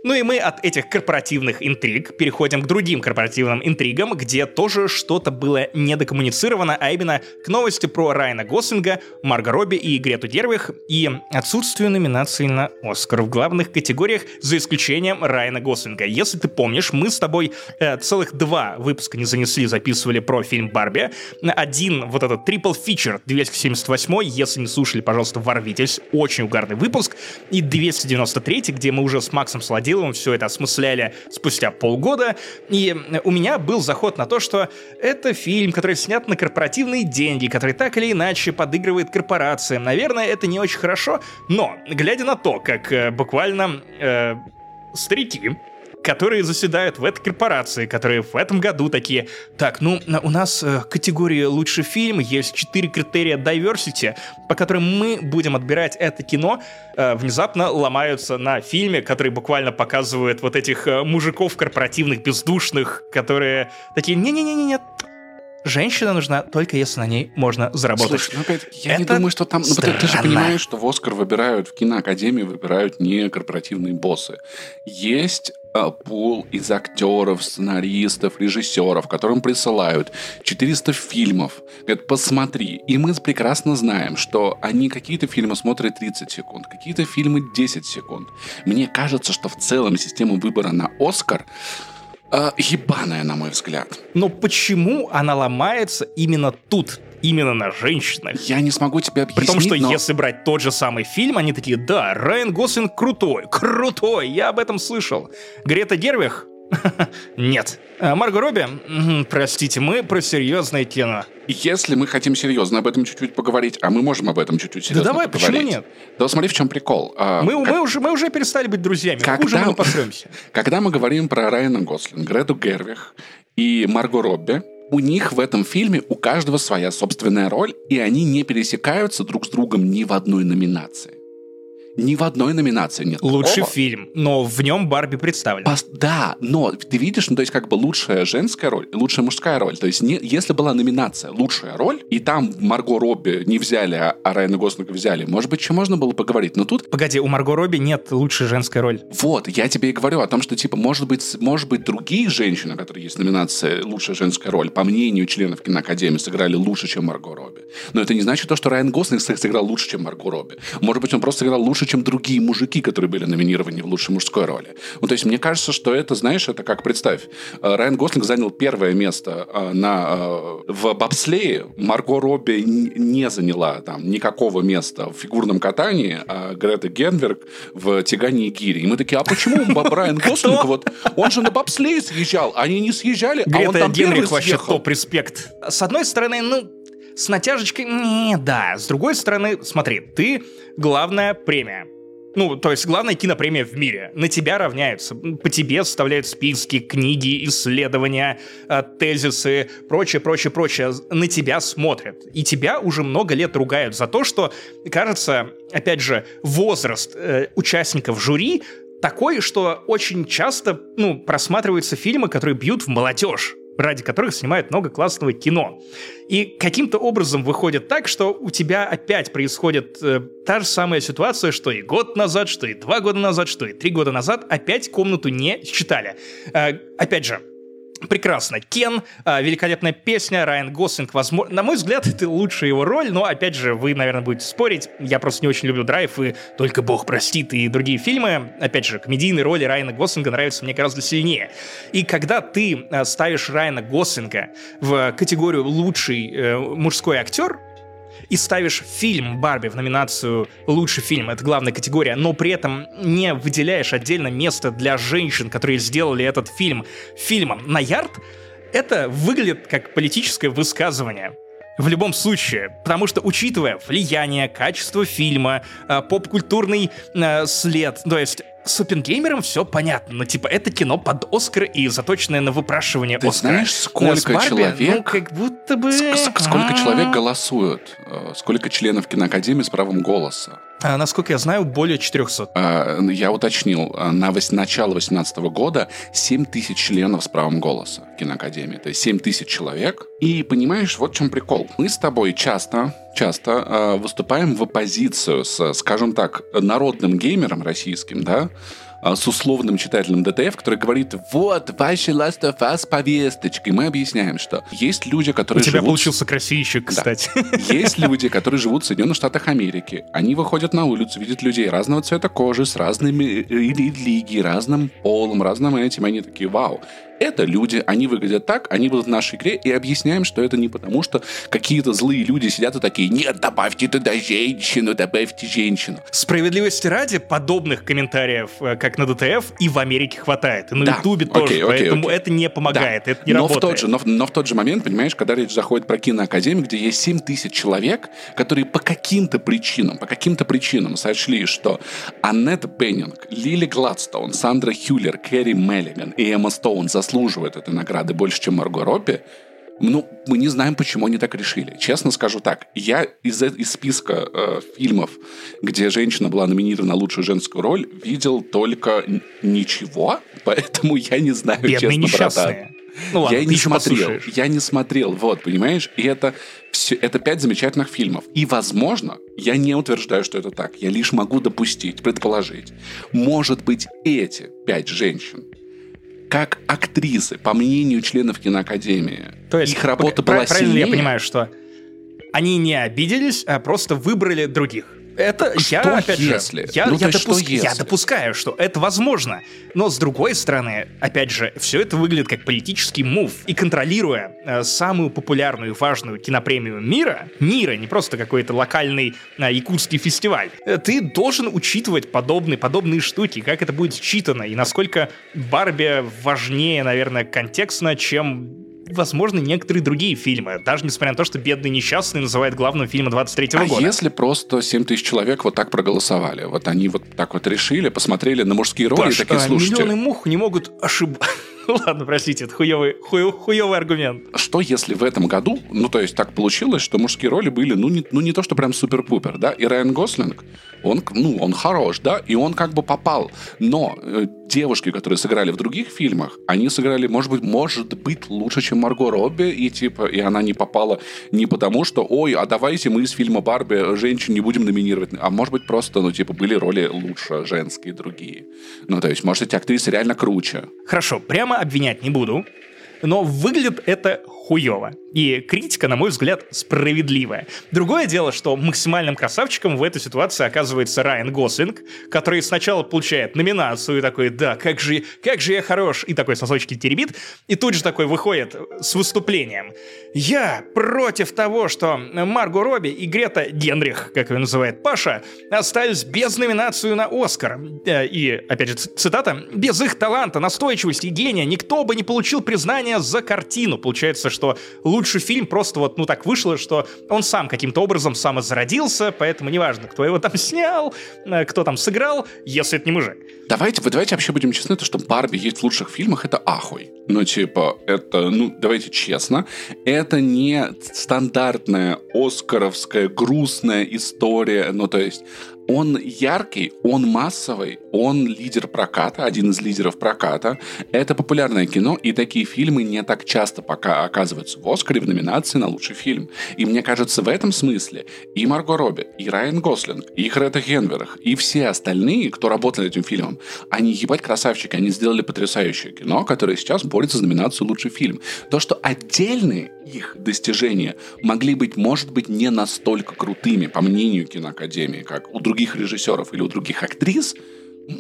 Ну и мы от этих корпоративных интриг переходим к другим корпоративным интригам, где тоже что-то было недокоммуницировано, а именно к новости про Райана Гослинга, Марго Робби и Грету Дервих и отсутствию номинаций на Оскар в главных категориях, за исключением Райана Гослинга. Если ты помнишь, мы с тобой э, целых два выпуска не занесли, записывали про фильм «Барби». Один, вот этот трипл фичер 278 если не слушали, пожалуйста, ворвитесь. Очень угарный угарный выпуск, и 293, где мы уже с Максом Солодиловым все это осмысляли спустя полгода, и у меня был заход на то, что это фильм, который снят на корпоративные деньги, который так или иначе подыгрывает корпорациям. Наверное, это не очень хорошо, но, глядя на то, как э, буквально э, старики которые заседают в этой корпорации, которые в этом году такие, так, ну, у нас э, категория лучший фильм, есть четыре критерия diversity, по которым мы будем отбирать это кино, э, внезапно ломаются на фильме, который буквально показывает вот этих э, мужиков корпоративных, бездушных, которые такие, не-не-не-не, Женщина нужна только если на ней можно заработать. Слушай, ну опять я Это не думаю, что там... Ну, ты, ты же понимаешь, что в Оскар выбирают, в киноакадемии выбирают не корпоративные боссы. Есть а, пул из актеров, сценаристов, режиссеров, которым присылают 400 фильмов. Говорят, посмотри. И мы прекрасно знаем, что они какие-то фильмы смотрят 30 секунд, какие-то фильмы 10 секунд. Мне кажется, что в целом система выбора на Оскар э, ебаная, на мой взгляд. Но почему она ломается именно тут? именно на женщинах. Я не смогу тебе объяснить, При том, что но... если брать тот же самый фильм, они такие, да, Райан Гослинг крутой, крутой, я об этом слышал. Грета Гервих Нет. А, Марго Робби, простите, мы про серьезное кино. Если мы хотим серьезно об этом чуть-чуть поговорить, а мы можем об этом чуть-чуть серьезно да давай, поговорить. почему нет? Да смотри, в чем прикол. А, мы, как... мы, уже, мы уже перестали быть друзьями, когда, хуже мы посремся. Когда мы говорим про Райана Гослинга, Грету Гервих и Марго Робби, у них в этом фильме у каждого своя собственная роль, и они не пересекаются друг с другом ни в одной номинации. Ни в одной номинации нет. Лучший такого. фильм, но в нем Барби представлен. Пос- да, но ты видишь, ну то есть как бы лучшая женская роль лучшая мужская роль. То есть не, если была номинация лучшая роль, и там Марго Робби не взяли, а, а Райана Гослинга взяли, может быть, что можно было поговорить. Но тут... Погоди, у Марго Робби нет лучшей женской роли. Вот, я тебе и говорю о том, что типа может быть, может быть другие женщины, которые есть номинация лучшая женская роль, по мнению членов киноакадемии, сыграли лучше, чем Марго Робби. Но это не значит то, что Райан Гослинг сыграл лучше, чем Марго Робби. Может быть, он просто сыграл лучше, чем другие мужики, которые были номинированы в лучшей мужской роли. Ну, то есть мне кажется, что это, знаешь, это как, представь, э, Райан Гослинг занял первое место э, на, э, в бобслее, Марго Робби не заняла там никакого места в фигурном катании, а Грета Генверг в тягании гири. И мы такие, а почему Райан Гослинг, вот он же на бобслее съезжал, они не съезжали, а он там Генрих вообще топ-респект. С одной стороны, ну, с натяжечкой, не, да. С другой стороны, смотри, ты главная премия. Ну, то есть главная кинопремия в мире. На тебя равняются. По тебе составляют списки, книги, исследования, э, тезисы, прочее, прочее, прочее. На тебя смотрят. И тебя уже много лет ругают за то, что, кажется, опять же, возраст э, участников жюри такой, что очень часто, ну, просматриваются фильмы, которые бьют в молодежь ради которых снимают много классного кино. И каким-то образом выходит так, что у тебя опять происходит э, та же самая ситуация, что и год назад, что и два года назад, что и три года назад, опять комнату не считали. Э, опять же, Прекрасно. Кен, э, великолепная песня, Райан Гослинг, возможно, на мой взгляд, это лучшая его роль, но, опять же, вы, наверное, будете спорить, я просто не очень люблю Драйв и Только Бог простит и другие фильмы. Опять же, комедийные роли Райана Гослинга нравятся мне гораздо сильнее. И когда ты э, ставишь Райана Гослинга в категорию лучший э, мужской актер, и ставишь фильм Барби в номинацию «Лучший фильм», это главная категория, но при этом не выделяешь отдельно место для женщин, которые сделали этот фильм фильмом на ярд, это выглядит как политическое высказывание. В любом случае, потому что учитывая влияние, качество фильма, э, поп-культурный э, след, то есть с Оппенгеймером все понятно, но типа это кино под Оскар и заточенное на выпрашивание Ты Оскара. знаешь, сколько Барби, человек... Ну, как будто бы... Сколько человек голосуют? Э, сколько членов киноакадемии с правом голоса? А, насколько я знаю, более 400. А, я уточнил, а, на вось, начало 2018 года 7 тысяч членов с правом голоса в киноакадемии. То есть 7 тысяч человек. И понимаешь, вот в чем прикол. Мы с тобой часто часто э, выступаем в оппозицию с, скажем так, народным геймером российским, да, с условным читателем ДТФ, который говорит, вот, ваши Last of Us повесточки. Мы объясняем, что есть люди, которые У тебя живут... получился красивчик, кстати. Да. Есть люди, которые живут в Соединенных Штатах Америки. Они выходят на улицу, видят людей разного цвета кожи, с разными религией, разным полом, разным этим. Они такие, вау, это люди, они выглядят так, они будут в нашей игре, и объясняем, что это не потому, что какие-то злые люди сидят и такие, нет, добавьте туда женщину, добавьте женщину. Справедливости ради, подобных комментариев, э, как на ДТФ, и в Америке хватает, и на Ютубе да. тоже, окей, поэтому окей. это не помогает, да. это не но работает. В тот же, но, но в тот же момент, понимаешь, когда речь заходит про киноакадемию, где есть 7 тысяч человек, которые по каким-то причинам, по каким-то причинам сочли, что Аннет Беннинг, Лили Гладстоун, Сандра Хюллер, Кэрри Меллиган и Эмма Стоун заслуживают заслуживает этой награды больше, чем Марго Робби, ну, мы не знаем, почему они так решили. Честно скажу так, я из, из списка э, фильмов, где женщина была номинирована на лучшую женскую роль, видел только ничего, поэтому я не знаю, Бедные честно, несчастные. братан. Ну, ладно, я не смотрел, послушаешь. я не смотрел, вот, понимаешь? И это все, это пять замечательных фильмов. И, возможно, я не утверждаю, что это так. Я лишь могу допустить, предположить. Может быть, эти пять женщин как актрисы, по мнению членов киноакадемии, То есть, их работа была правильно сильнее. я понимаю, что они не обиделись, а просто выбрали других. Это что я, опять если? же, я, ну, я, допуск... что если? я допускаю, что это возможно. Но с другой стороны, опять же, все это выглядит как политический мув. И контролируя э, самую популярную и важную кинопремию мира, мира, не просто какой-то локальный э, якутский фестиваль, э, ты должен учитывать подобные, подобные штуки, как это будет считано, и насколько Барби важнее, наверное, контекстно, чем возможно, некоторые другие фильмы, даже несмотря на то, что «Бедный несчастный» называет главным фильмом 23-го а года. если просто 7 тысяч человек вот так проголосовали? Вот они вот так вот решили, посмотрели на мужские роли Паш, и такие, а слушайте... миллионы мух не могут ошибаться. Ладно, простите, это хуёвый, хуё, хуёвый аргумент. Что если в этом году, ну то есть так получилось, что мужские роли были, ну не, ну не то, что прям супер-пупер, да, и Райан Гослинг, он, ну, он хорош, да, и он как бы попал. Но э, девушки, которые сыграли в других фильмах, они сыграли, может быть, может быть, лучше, чем Марго Робби, и типа, и она не попала не потому, что, ой, а давайте мы из фильма Барби женщин не будем номинировать, а может быть, просто, ну, типа, были роли лучше, женские, другие. Ну, то есть, может, эти актрисы реально круче. Хорошо, прямо обвинять не буду, но выглядит это хуево. И критика, на мой взгляд, справедливая. Другое дело, что максимальным красавчиком в этой ситуации оказывается Райан Гослинг, который сначала получает номинацию и такой, да, как же, как же я хорош, и такой сосочки теребит, и тут же такой выходит с выступлением. Я против того, что Марго Робби и Грета Генрих, как ее называет Паша, остались без номинацию на Оскар. Э, и, опять же, цитата, без их таланта, настойчивости и гения никто бы не получил признания за картину. Получается, что лучший фильм просто вот, ну, так вышло, что он сам каким-то образом самозародился, поэтому неважно, кто его там снял, э, кто там сыграл, если это не мужик. Давайте, вы давайте вообще будем честны, то, что Барби есть в лучших фильмах, это ахуй. Ну, типа, это, ну, давайте честно, это не стандартная оскаровская грустная история, ну, то есть, Он яркий, он массовый, он лидер проката, один из лидеров проката. Это популярное кино, и такие фильмы не так часто пока оказываются в Оскаре в номинации на лучший фильм. И мне кажется, в этом смысле и Марго Робби, и Райан Гослинг, и Грета Генверах, и все остальные, кто работали над этим фильмом, они ебать красавчики, они сделали потрясающее кино, которое сейчас борется за номинацию лучший фильм. То, что отдельные их достижения могли быть, может быть, не настолько крутыми, по мнению киноакадемии, как у других режиссеров или у других актрис,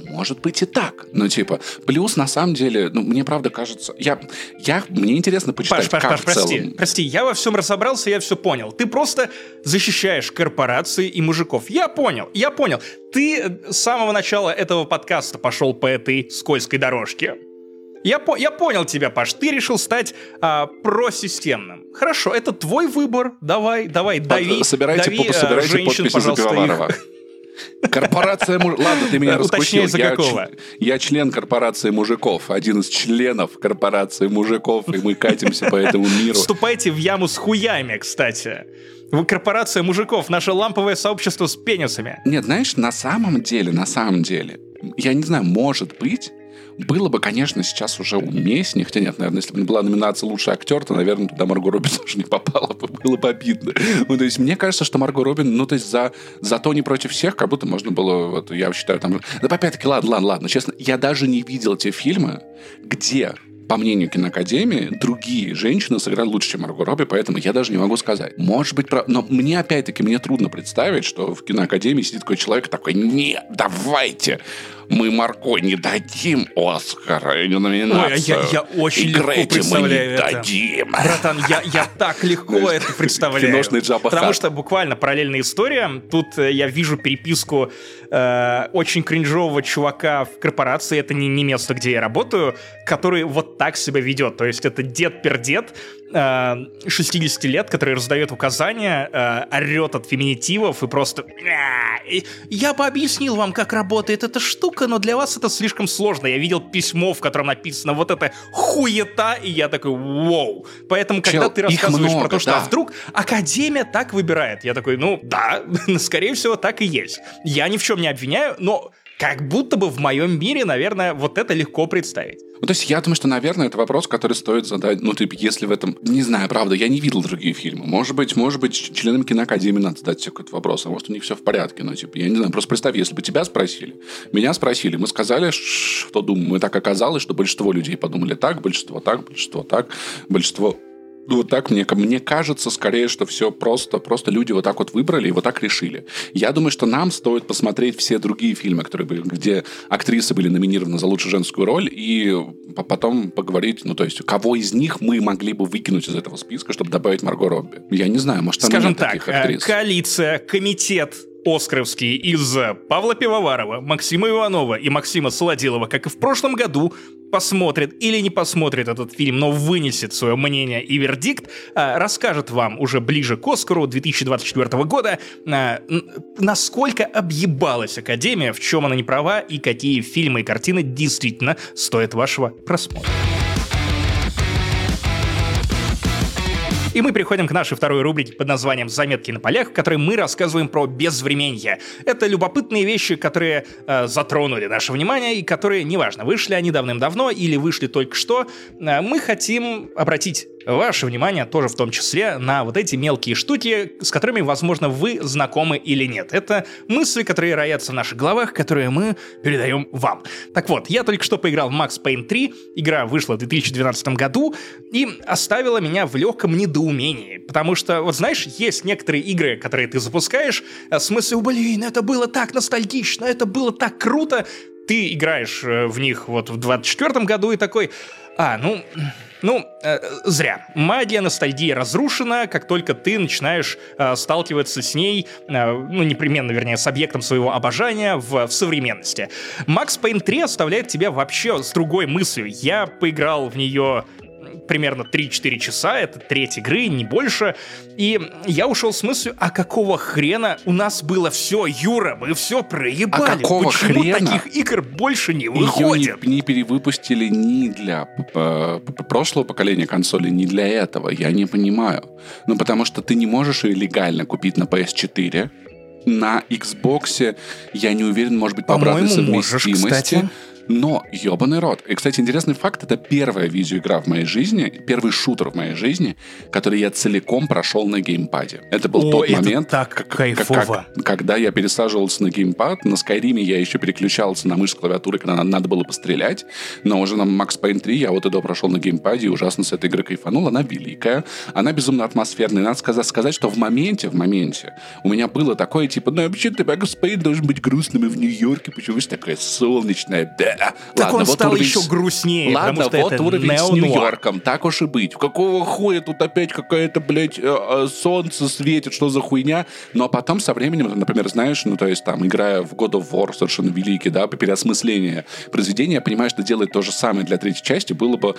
может быть и так. Ну, типа, плюс, на самом деле, ну, мне правда кажется... Я, я, мне интересно почитать, Паш, как Паш, в прости, целом... прости, я во всем разобрался, я все понял. Ты просто защищаешь корпорации и мужиков. Я понял, я понял. Ты с самого начала этого подкаста пошел по этой скользкой дорожке. Я, по я понял тебя, Паш. Ты решил стать а, просистемным. Хорошо, это твой выбор. Давай, давай, дави. Собирайте, дави, по, собирайте женщин, подписи Пивоварова. их. Корпорация муж... Ладно, ты меня раскрутил. за Я, какого? я член корпорации мужиков, один из членов корпорации мужиков, и мы катимся по этому миру. Вступайте в яму с хуями, кстати. Вы корпорация мужиков, наше ламповое сообщество с пенисами. Нет, знаешь, на самом деле, на самом деле, я не знаю, может быть, было бы, конечно, сейчас уже уместнее, хотя нет, наверное, если бы не была номинация «Лучший актер», то, наверное, туда Марго Робин тоже не попала бы, было бы обидно. Ну, то есть, мне кажется, что Марго Робин, ну, то есть, за, за то не против всех, как будто можно было, вот, я считаю, там... Да, опять-таки, ладно, ладно, ладно, честно, я даже не видел те фильмы, где по мнению киноакадемии, другие женщины сыграли лучше, чем Марго Робби, поэтому я даже не могу сказать. Может быть, прав... но мне опять-таки мне трудно представить, что в киноакадемии сидит такой человек такой, нет, давайте, мы Марко не дадим Оскара, не номинацию. Ой, а я, я очень И легко представляю мы не это. дадим. Братан, я, я так легко это представляю. киношный Потому что буквально параллельная история. Тут э, я вижу переписку э, очень кринжового чувака в корпорации, это не, не место, где я работаю, который вот так себя ведет. То есть это дед-пердед, 60 лет, который раздает указания, э, орет от феминитивов и просто... «Ня, и Я бы объяснил вам, как работает эта штука, но для вас это слишком сложно. Я видел письмо, в котором написано вот это хуета, и я такой, вау. Поэтому, когда Чел, ты рассказываешь много, про то, что да. а вдруг Академия так выбирает, я такой, ну да, скорее всего, так и есть. Я ни в чем не обвиняю, но как будто бы в моем мире, наверное, вот это легко представить. Ну, то есть я думаю, что, наверное, это вопрос, который стоит задать, ну, типа, если в этом... Не знаю, правда, я не видел другие фильмы. Может быть, может быть, членам киноакадемии надо задать себе какой-то вопрос, а может, у них все в порядке. Ну, типа, я не знаю, просто представь, если бы тебя спросили, меня спросили, мы сказали, что думаем, и так оказалось, что большинство людей подумали так, большинство так, большинство так, большинство ну, вот так мне, мне кажется, скорее, что все просто, просто люди вот так вот выбрали и вот так решили. Я думаю, что нам стоит посмотреть все другие фильмы, которые были, где актрисы были номинированы за лучшую женскую роль, и по- потом поговорить, ну, то есть, кого из них мы могли бы выкинуть из этого списка, чтобы добавить Марго Робби. Я не знаю, может, там Скажем нет таких так, э, актрис. коалиция, комитет Оскаровский из Павла Пивоварова, Максима Иванова и Максима Солодилова, как и в прошлом году, посмотрит или не посмотрит этот фильм, но вынесет свое мнение и вердикт, а, расскажет вам уже ближе к Оскару 2024 года, н- насколько объебалась Академия, в чем она не права и какие фильмы и картины действительно стоят вашего просмотра. И мы переходим к нашей второй рубрике под названием «Заметки на полях», в которой мы рассказываем про безвременье. Это любопытные вещи, которые э, затронули наше внимание и которые, неважно, вышли они давным-давно или вышли только что, э, мы хотим обратить ваше внимание тоже в том числе на вот эти мелкие штуки, с которыми, возможно, вы знакомы или нет. Это мысли, которые роятся в наших головах, которые мы передаем вам. Так вот, я только что поиграл в Max Payne 3, игра вышла в 2012 году и оставила меня в легком недоумении, потому что, вот знаешь, есть некоторые игры, которые ты запускаешь, а в смысле, блин, это было так ностальгично, это было так круто, ты играешь э, в них вот в 24 году и такой, а, ну, ну, э, зря. Магия ностальгии разрушена, как только ты начинаешь э, сталкиваться с ней, э, ну, непременно, вернее, с объектом своего обожания в, в современности. Max Payne 3 оставляет тебя вообще с другой мыслью. Я поиграл в нее примерно 3-4 часа, это треть игры, не больше, и я ушел с мыслью, а какого хрена у нас было все, Юра, мы все проебали. А какого Почему хрена? таких игр больше не Ее выходит? не, не перевыпустили ни для п- прошлого поколения консолей, ни для этого. Я не понимаю. Ну, потому что ты не можешь ее легально купить на PS4. На Xbox я не уверен, может быть, по, по обратной совместимости. Можешь, кстати. Но, ебаный рот. И, кстати, интересный факт, это первая видеоигра в моей жизни, первый шутер в моей жизни, который я целиком прошел на геймпаде. Это был О, тот это момент, так как, кайфово. Как, когда я пересаживался на геймпад. На Скайриме я еще переключался на мышь с клавиатуры, когда надо было пострелять. Но уже на Max Payne 3 я вот это прошел на геймпаде и ужасно с этой игры кайфанул. Она великая, она безумно атмосферная. Надо сказать, сказать, что в моменте, в моменте у меня было такое, типа, ну, вообще-то Max Payne должен быть грустным и в Нью-Йорке, почему такая солнечная, да, так Ладно, он вот стал уровень... еще грустнее, Ладно, потому вот уровень с Нью-Йорком, так уж и быть. Какого хуя тут опять какая-то, блядь, э, э, солнце светит, что за хуйня? Но потом со временем, например, знаешь, ну то есть там, играя в God of War совершенно великий, да, по переосмыслению произведения, я понимаю, что делать то же самое для третьей части было бы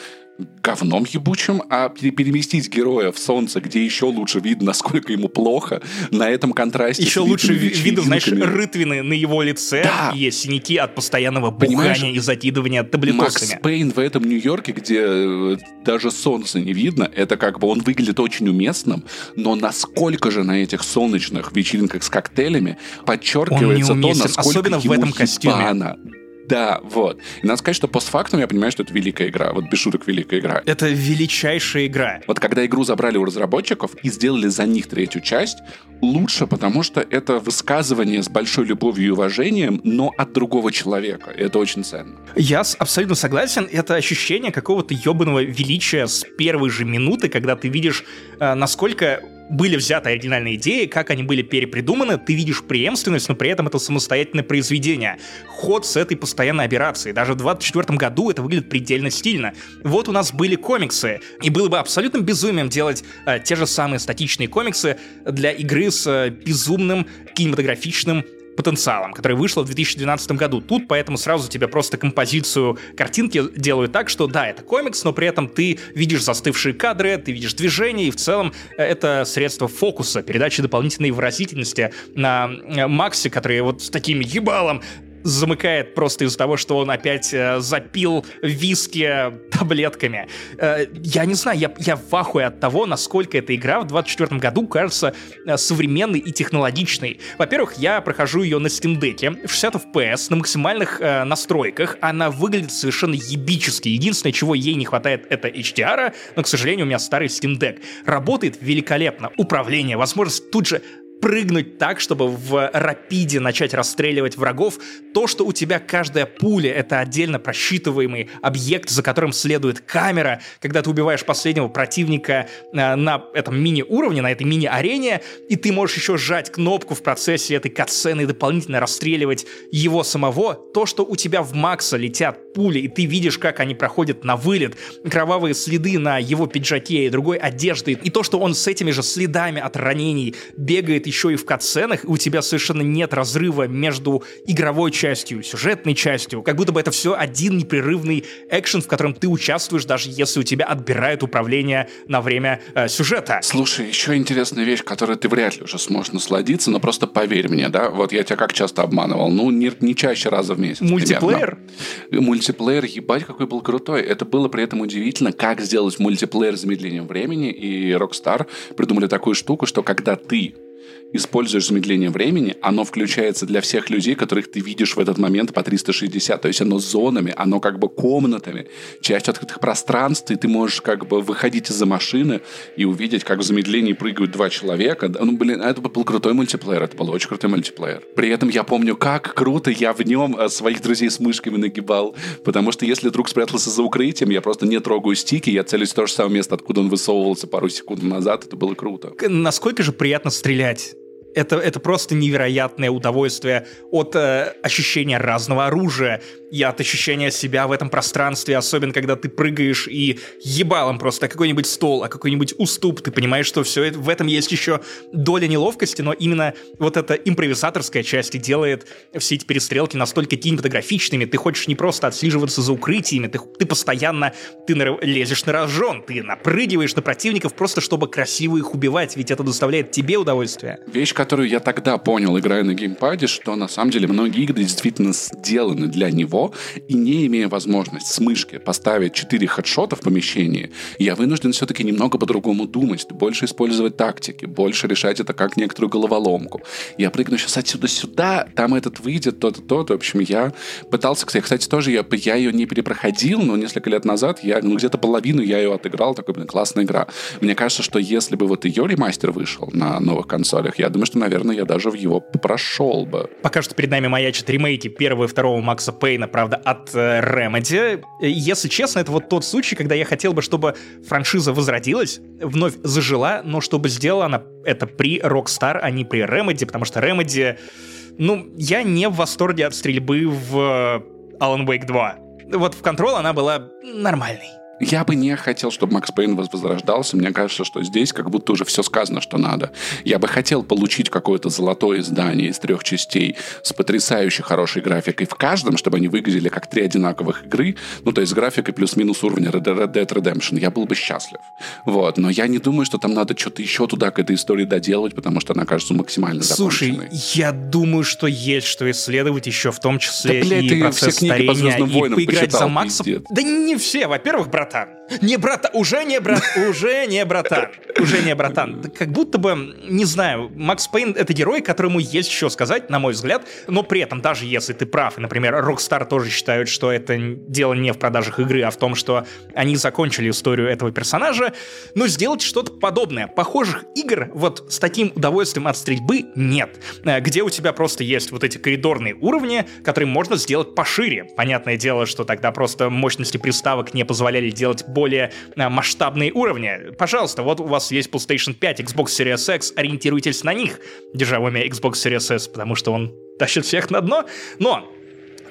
говном ебучим, а переместить героя в солнце, где еще лучше видно, насколько ему плохо, на этом контрасте. Еще лучше видно, знаешь, рытвины на его лице да. и синяки от постоянного бухания и закидывания таблетосами. Макс Пейн в этом Нью-Йорке, где э, даже солнца не видно, это как бы он выглядит очень уместным, но насколько же на этих солнечных вечеринках с коктейлями подчеркивается то, насколько Особенно в этом костюме. Да, вот. И надо сказать, что постфактум я понимаю, что это великая игра. Вот без шуток великая игра. Это величайшая игра. Вот когда игру забрали у разработчиков и сделали за них третью часть, лучше, потому что это высказывание с большой любовью и уважением, но от другого человека. И это очень ценно. Я абсолютно согласен. Это ощущение какого-то ебаного величия с первой же минуты, когда ты видишь, э, насколько были взяты оригинальные идеи, как они были перепридуманы, ты видишь преемственность, но при этом это самостоятельное произведение. Ход с этой постоянной операцией. Даже в 24 году это выглядит предельно стильно. Вот у нас были комиксы, и было бы абсолютно безумием делать э, те же самые статичные комиксы для игры с э, безумным кинематографичным потенциалом, которая вышла в 2012 году. Тут поэтому сразу тебе просто композицию картинки делают так, что да, это комикс, но при этом ты видишь застывшие кадры, ты видишь движение, и в целом э, это средство фокуса, передачи дополнительной выразительности на э, Максе, который вот с таким ебалом замыкает просто из-за того, что он опять э, запил виски таблетками. Э, я не знаю, я, я в ахуе от того, насколько эта игра в 24 году кажется э, современной и технологичной. Во-первых, я прохожу ее на Steam Deck в 60 FPS на максимальных э, настройках. Она выглядит совершенно ебически. Единственное, чего ей не хватает, это HDR, но, к сожалению, у меня старый Steam Deck. Работает великолепно. Управление, возможность тут же прыгнуть так, чтобы в рапиде начать расстреливать врагов, то, что у тебя каждая пуля — это отдельно просчитываемый объект, за которым следует камера, когда ты убиваешь последнего противника э, на этом мини-уровне, на этой мини-арене, и ты можешь еще сжать кнопку в процессе этой катсцены и дополнительно расстреливать его самого, то, что у тебя в Макса летят пули, и ты видишь, как они проходят на вылет, кровавые следы на его пиджаке и другой одежды, и то, что он с этими же следами от ранений бегает еще и в катсценах, и у тебя совершенно нет разрыва между игровой частью, сюжетной частью, как будто бы это все один непрерывный экшен, в котором ты участвуешь, даже если у тебя отбирают управление на время э, сюжета. Слушай, еще интересная вещь, которой ты вряд ли уже сможешь насладиться, но просто поверь мне, да, вот я тебя как часто обманывал, ну, не, не чаще раза в месяц. Мультиплеер? Примерно. Мультиплеер, ебать, какой был крутой. Это было при этом удивительно, как сделать мультиплеер с замедлением времени, и Rockstar придумали такую штуку, что когда ты используешь замедление времени, оно включается для всех людей, которых ты видишь в этот момент по 360. То есть оно зонами, оно как бы комнатами, часть открытых пространств, и ты можешь как бы выходить из-за машины и увидеть, как в замедлении прыгают два человека. Ну, блин, это был крутой мультиплеер, это был очень крутой мультиплеер. При этом я помню, как круто я в нем э, своих друзей с мышками нагибал, потому что если друг спрятался за укрытием, я просто не трогаю стики, я целюсь в то же самое место, откуда он высовывался пару секунд назад, это было круто. Насколько же приятно стрелять это, это просто невероятное удовольствие от э, ощущения разного оружия и от ощущения себя в этом пространстве, особенно когда ты прыгаешь и ебалом просто какой-нибудь стол, а какой-нибудь уступ, ты понимаешь, что все это, в этом есть еще доля неловкости, но именно вот эта импровизаторская часть делает все эти перестрелки настолько кинематографичными, ты хочешь не просто отслеживаться за укрытиями, ты, ты постоянно ты на, лезешь на рожон, ты напрыгиваешь на противников просто чтобы красиво их убивать, ведь это доставляет тебе удовольствие. Вещь, которую я тогда понял, играя на геймпаде, что на самом деле многие игры действительно сделаны для него, и не имея возможность с мышки поставить 4 хедшота в помещении, я вынужден все-таки немного по-другому думать, больше использовать тактики, больше решать это как некоторую головоломку. Я прыгну сейчас отсюда сюда, там этот выйдет, то-то, то-то. В общем, я пытался, кстати, тоже я, я ее не перепроходил, но несколько лет назад я, ну, где-то половину я ее отыграл, такой, блин, классная игра. Мне кажется, что если бы вот ее ремастер вышел на новых консолях, я думаю, что, наверное, я даже в его прошел бы. Пока что перед нами маячат ремейки первого и второго Макса Пейна, правда, от э, Remedy. Если честно, это вот тот случай, когда я хотел бы, чтобы франшиза возродилась, вновь зажила, но чтобы сделала она это при Rockstar, а не при Remedy, потому что Remedy... Ну, я не в восторге от стрельбы в э, Alan Wake 2. Вот в Control она была нормальной. Я бы не хотел, чтобы Макс Пейн возрождался. Мне кажется, что здесь как будто уже все сказано, что надо. Я бы хотел получить какое-то золотое издание из трех частей с потрясающе хорошей графикой в каждом, чтобы они выглядели как три одинаковых игры. Ну, то есть графикой плюс-минус уровня Red Dead Redemption. Я был бы счастлив. Вот. Но я не думаю, что там надо что-то еще туда к этой истории доделать, потому что она кажется максимально Слушай, я думаю, что есть что исследовать еще в том числе да, блядь, и процесс все книги старения, по и поиграть почитал, за Макса. Пиздец. Да не все. Во-первых, брат, братан. Не братан, уже не брат, уже не братан, уже не братан. Как будто бы, не знаю, Макс Пейн — это герой, которому есть что сказать, на мой взгляд, но при этом, даже если ты прав, и, например, Rockstar тоже считают, что это дело не в продажах игры, а в том, что они закончили историю этого персонажа, но сделать что-то подобное. Похожих игр вот с таким удовольствием от стрельбы нет. Э, где у тебя просто есть вот эти коридорные уровни, которые можно сделать пошире. Понятное дело, что тогда просто мощности приставок не позволяли делать более а, масштабные уровни. Пожалуйста, вот у вас есть PlayStation 5, Xbox Series X, ориентируйтесь на них, держа в уме Xbox Series S, потому что он тащит всех на дно. Но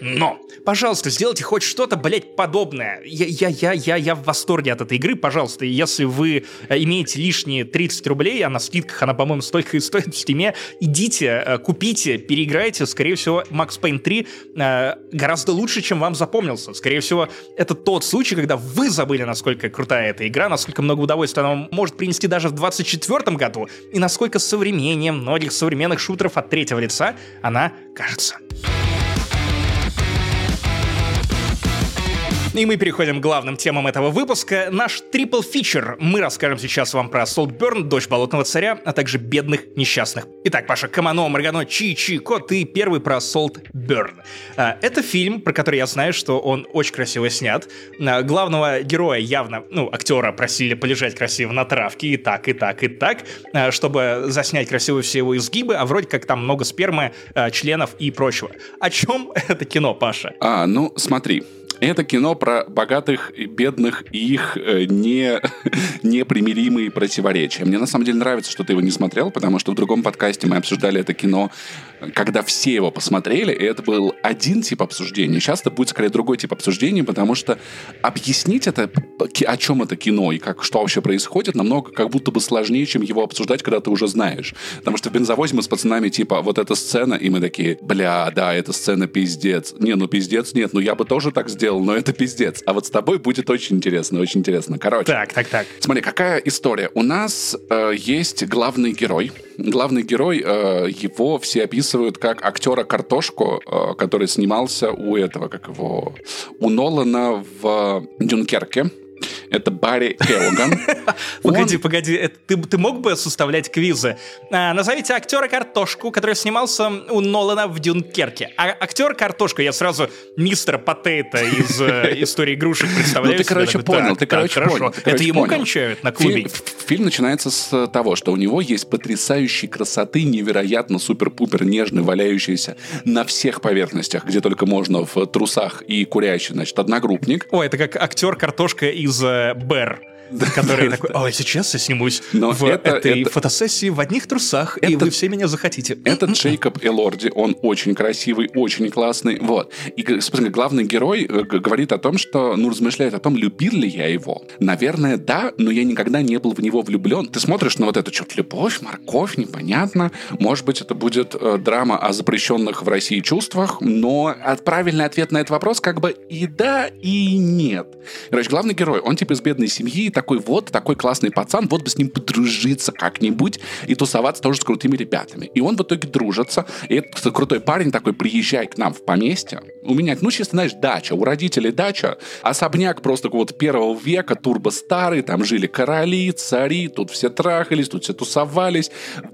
но, пожалуйста, сделайте хоть что-то, блядь, подобное. Я, я, я, я, я в восторге от этой игры, пожалуйста. Если вы э, имеете лишние 30 рублей, а на скидках она, по-моему, столько и стоит в стиме, идите, э, купите, переиграйте. Скорее всего, Max Payne 3 э, гораздо лучше, чем вам запомнился. Скорее всего, это тот случай, когда вы забыли, насколько крутая эта игра, насколько много удовольствия она может принести даже в 24 году, и насколько современнее многих современных шутеров от третьего лица она кажется. И мы переходим к главным темам этого выпуска. Наш трипл фичер. Мы расскажем сейчас вам про Saltburn, Дочь Болотного Царя, а также Бедных Несчастных. Итак, Паша, Камано, Маргано, Чи, Чи, Ко, ты первый про Saltburn. А, это фильм, про который я знаю, что он очень красиво снят. А, главного героя явно, ну, актера просили полежать красиво на травке и так, и так, и так, а, чтобы заснять красиво все его изгибы, а вроде как там много спермы, членов и прочего. О чем это кино, Паша? А, ну, смотри, это кино про богатых и бедных и их э, не, непримиримые противоречия. Мне на самом деле нравится, что ты его не смотрел, потому что в другом подкасте мы обсуждали это кино, когда все его посмотрели, и это был один тип обсуждения. Сейчас это будет скорее другой тип обсуждения, потому что объяснить это, о чем это кино и как, что вообще происходит, намного как будто бы сложнее, чем его обсуждать, когда ты уже знаешь. Потому что в бензовозе мы с пацанами типа вот эта сцена, и мы такие, бля, да, эта сцена пиздец. Не, ну пиздец нет, ну я бы тоже так сделал сделал, но это пиздец. А вот с тобой будет очень интересно, очень интересно. Короче. Так, так, так. Смотри, какая история. У нас э, есть главный герой. Главный герой, э, его все описывают как актера картошку, э, который снимался у этого, как его, у Нолана в Дюнкерке. Это Барри Келлоган. Погоди, погоди, ты, ты мог бы составлять квизы? А, назовите актера картошку, который снимался у Нолана в Дюнкерке. А актер картошку, я сразу мистер Потейто из э, истории игрушек представляю. Ну ты, короче, понял, ты, короче, понял. Это ему кончают на клубе? Фильм начинается с того, что у него есть потрясающей красоты, невероятно супер-пупер нежный, валяющийся на всех поверхностях, где только можно, в трусах и курящий, значит, одногруппник. Ой, это как актер картошка из э, Бэр который такой, ой, сейчас я снимусь Но в это, этой это... фотосессии в одних трусах, это... и вы все меня захотите. Это Джейкоб Элорди, он очень красивый, очень классный, вот. И, собственно, главный герой э, говорит о том, что, ну, размышляет о том, любил ли я его. Наверное, да, но я никогда не был в него влюблен. Ты смотришь на вот это что-то любовь, морковь, непонятно. Может быть, это будет э, драма о запрещенных в России чувствах, но правильный ответ на этот вопрос как бы и да, и нет. Короче, главный герой, он типа из бедной семьи, такой, вот, такой классный пацан, вот бы с ним подружиться как-нибудь и тусоваться тоже с крутыми ребятами. И он в итоге дружится, и этот крутой парень такой, приезжай к нам в поместье, у меня, ну, честно, знаешь, дача, у родителей дача, особняк просто вот первого века, турбо старый, там жили короли, цари, тут все трахались, тут все тусовались,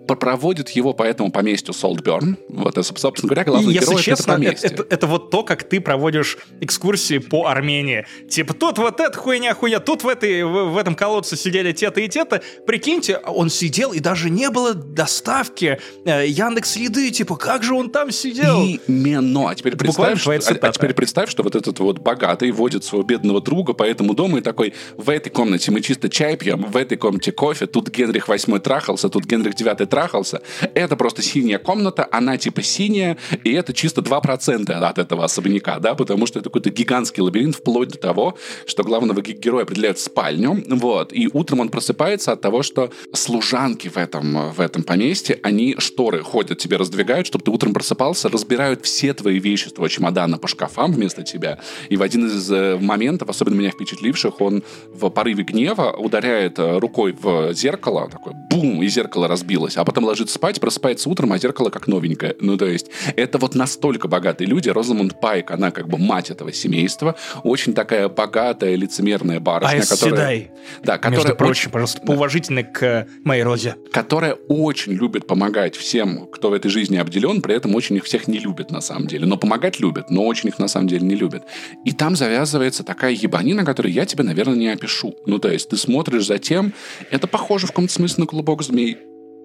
проводит его по этому поместью Солтберн, вот, собственно говоря, главный и, герой если честно, это поместье. Это, это, это вот то, как ты проводишь экскурсии по Армении. Типа, тут вот эта хуйня, хуйня, тут в, этой, в, в этом колодце сидели те-то и те-то. Прикиньте, он сидел, и даже не было доставки э, Яндекс Еды. Типа, как же он там сидел? Именно. А теперь представь, что, а, а теперь представь, что вот этот вот богатый водит своего бедного друга по этому дому и такой, в этой комнате мы чисто чай пьем, в этой комнате кофе, тут Генрих VIII трахался, тут Генрих IX трахался. Это просто синяя комната, она типа синяя, и это чисто 2% от этого особняка, да, потому что это какой-то гигантский лабиринт, вплоть до того, что главного героя определяют в спальню, вот, и утром он просыпается от того, что служанки в этом, в этом поместье, они шторы ходят, тебе раздвигают, чтобы ты утром просыпался, разбирают все твои вещи с твоего чемодана по шкафам вместо тебя, и в один из э, моментов, особенно меня впечатливших, он в порыве гнева ударяет э, рукой в зеркало, такой бум, и зеркало разбилось, а потом ложится спать, просыпается утром, а зеркало как новенькое. Ну, то есть, это вот настолько богатые люди. Розамунд Пайк, она как бы мать этого семейства, очень такая богатая, лицемерная барышня, а которая... Седай. Да, которая... Между прочим, очень, пожалуйста, поуважительно да, к моей розе. Которая очень любит помогать всем, кто в этой жизни обделен, при этом очень их всех не любит на самом деле. Но помогать любит, но очень их на самом деле не любит. И там завязывается такая ебанина, которую я тебе, наверное, не опишу. Ну, то есть, ты смотришь за тем, это похоже в каком-то смысле на клубок змей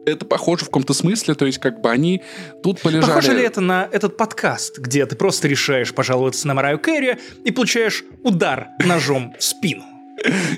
это похоже в каком-то смысле, то есть как бы они тут полежали... Похоже ли это на этот подкаст, где ты просто решаешь пожаловаться на Мараю Кэрри и получаешь удар ножом в спину?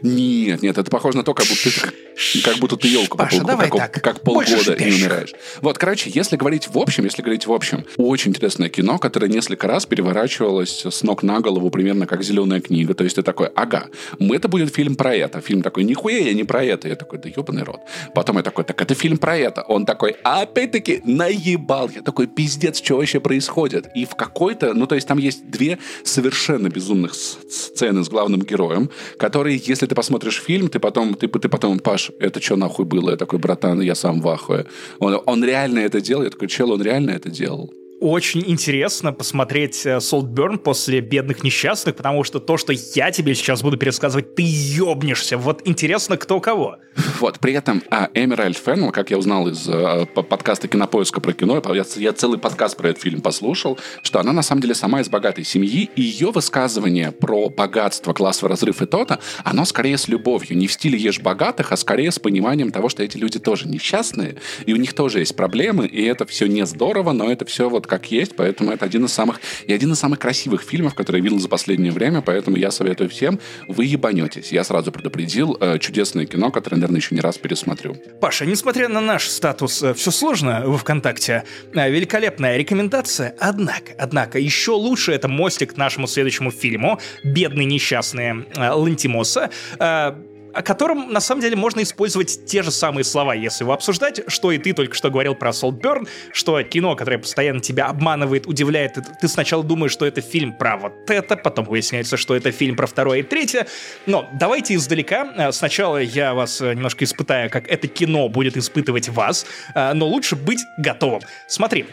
Нет, нет, это похоже на то, как будто ты, как будто ты елку Паша, по давай как, так. как полгода и умираешь. Вот, короче, если говорить в общем, если говорить в общем, очень интересное кино, которое несколько раз переворачивалось с ног на голову, примерно как зеленая книга. То есть ты такой, ага, это будет фильм про это. Фильм такой, нихуя я не про это. Я такой, да ебаный рот. Потом я такой, так это фильм про это. Он такой, а опять-таки, наебал. Я такой, пиздец, что вообще происходит? И в какой-то, ну то есть там есть две совершенно безумных сцены с главным героем, которые который, если ты посмотришь фильм, ты потом, ты, ты потом, Паш, это что нахуй было? Я такой, братан, я сам в ахуе. Он, он реально это делал? Я такой, чел, он реально это делал очень интересно посмотреть Saltburn э, после «Бедных несчастных», потому что то, что я тебе сейчас буду пересказывать, ты ёбнешься. Вот интересно, кто кого. Вот, при этом а, Эмеральд Феннелл, как я узнал из а, подкаста «Кинопоиска» про кино, я, я целый подкаст про этот фильм послушал, что она на самом деле сама из богатой семьи, и ее высказывание про богатство, классовый разрыв и то-то, оно скорее с любовью, не в стиле «ешь богатых», а скорее с пониманием того, что эти люди тоже несчастные, и у них тоже есть проблемы, и это все не здорово, но это все вот как есть, поэтому это один из самых и один из самых красивых фильмов, которые я видел за последнее время, поэтому я советую всем, вы ебанетесь. Я сразу предупредил, э, чудесное кино, которое, наверное, еще не раз пересмотрю. Паша, несмотря на наш статус э, «все сложно» во ВКонтакте, э, великолепная рекомендация, однако, однако, еще лучше это мостик к нашему следующему фильму «Бедные несчастные» э, Лантимоса, э, о котором, на самом деле, можно использовать те же самые слова, если его обсуждать, что и ты только что говорил про Saltburn, что кино, которое постоянно тебя обманывает, удивляет, ты сначала думаешь, что это фильм про вот это, потом выясняется, что это фильм про второе и третье, но давайте издалека, э, сначала я вас э, немножко испытаю, как это кино будет испытывать вас, э, но лучше быть готовым. Смотри,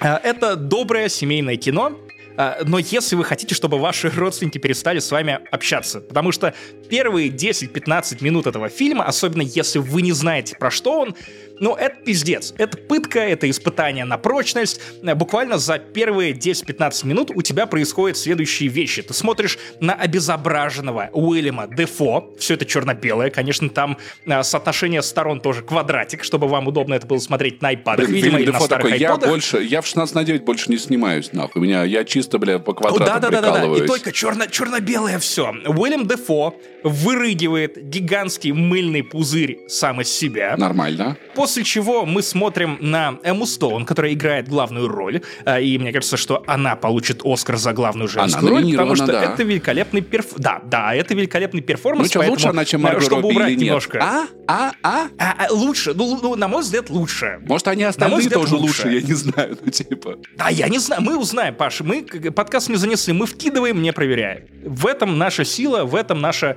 это доброе семейное кино, но если вы хотите, чтобы ваши родственники перестали с вами общаться, потому что первые 10-15 минут этого фильма, особенно если вы не знаете, про что он, ну, это пиздец. Это пытка, это испытание на прочность. Буквально за первые 10-15 минут у тебя происходят следующие вещи. Ты смотришь на обезображенного Уильяма Дефо. Все это черно-белое. Конечно, там а, соотношение сторон тоже квадратик, чтобы вам удобно это было смотреть на iPad. Блин, видимо, или на старых такой, я больше, я в 16 на 9 больше не снимаюсь, нахуй. У меня, я чисто, бля, по квадрату да, да, да, да, да. И только черно, черно-белое все. Уильям Дефо вырыгивает гигантский мыльный пузырь сам из себя. Нормально. После чего мы смотрим на Эмму Стоун, которая играет главную роль, э, и мне кажется, что она получит Оскар за главную женскую она роль, потому что да. это великолепный перф... Да, да, это великолепный перформанс. Ну что, лучше она, чем Марго Чтобы Робби убрать немножко. А? А? А? а, а лучше. Ну, ну, на мой взгляд, лучше. Может, они остальные тоже лучше. лучше, я не знаю, ну типа. Да, я не знаю, мы узнаем, Паша. Мы, подкаст не занесли, мы вкидываем, не проверяя. В этом наша сила, в этом наша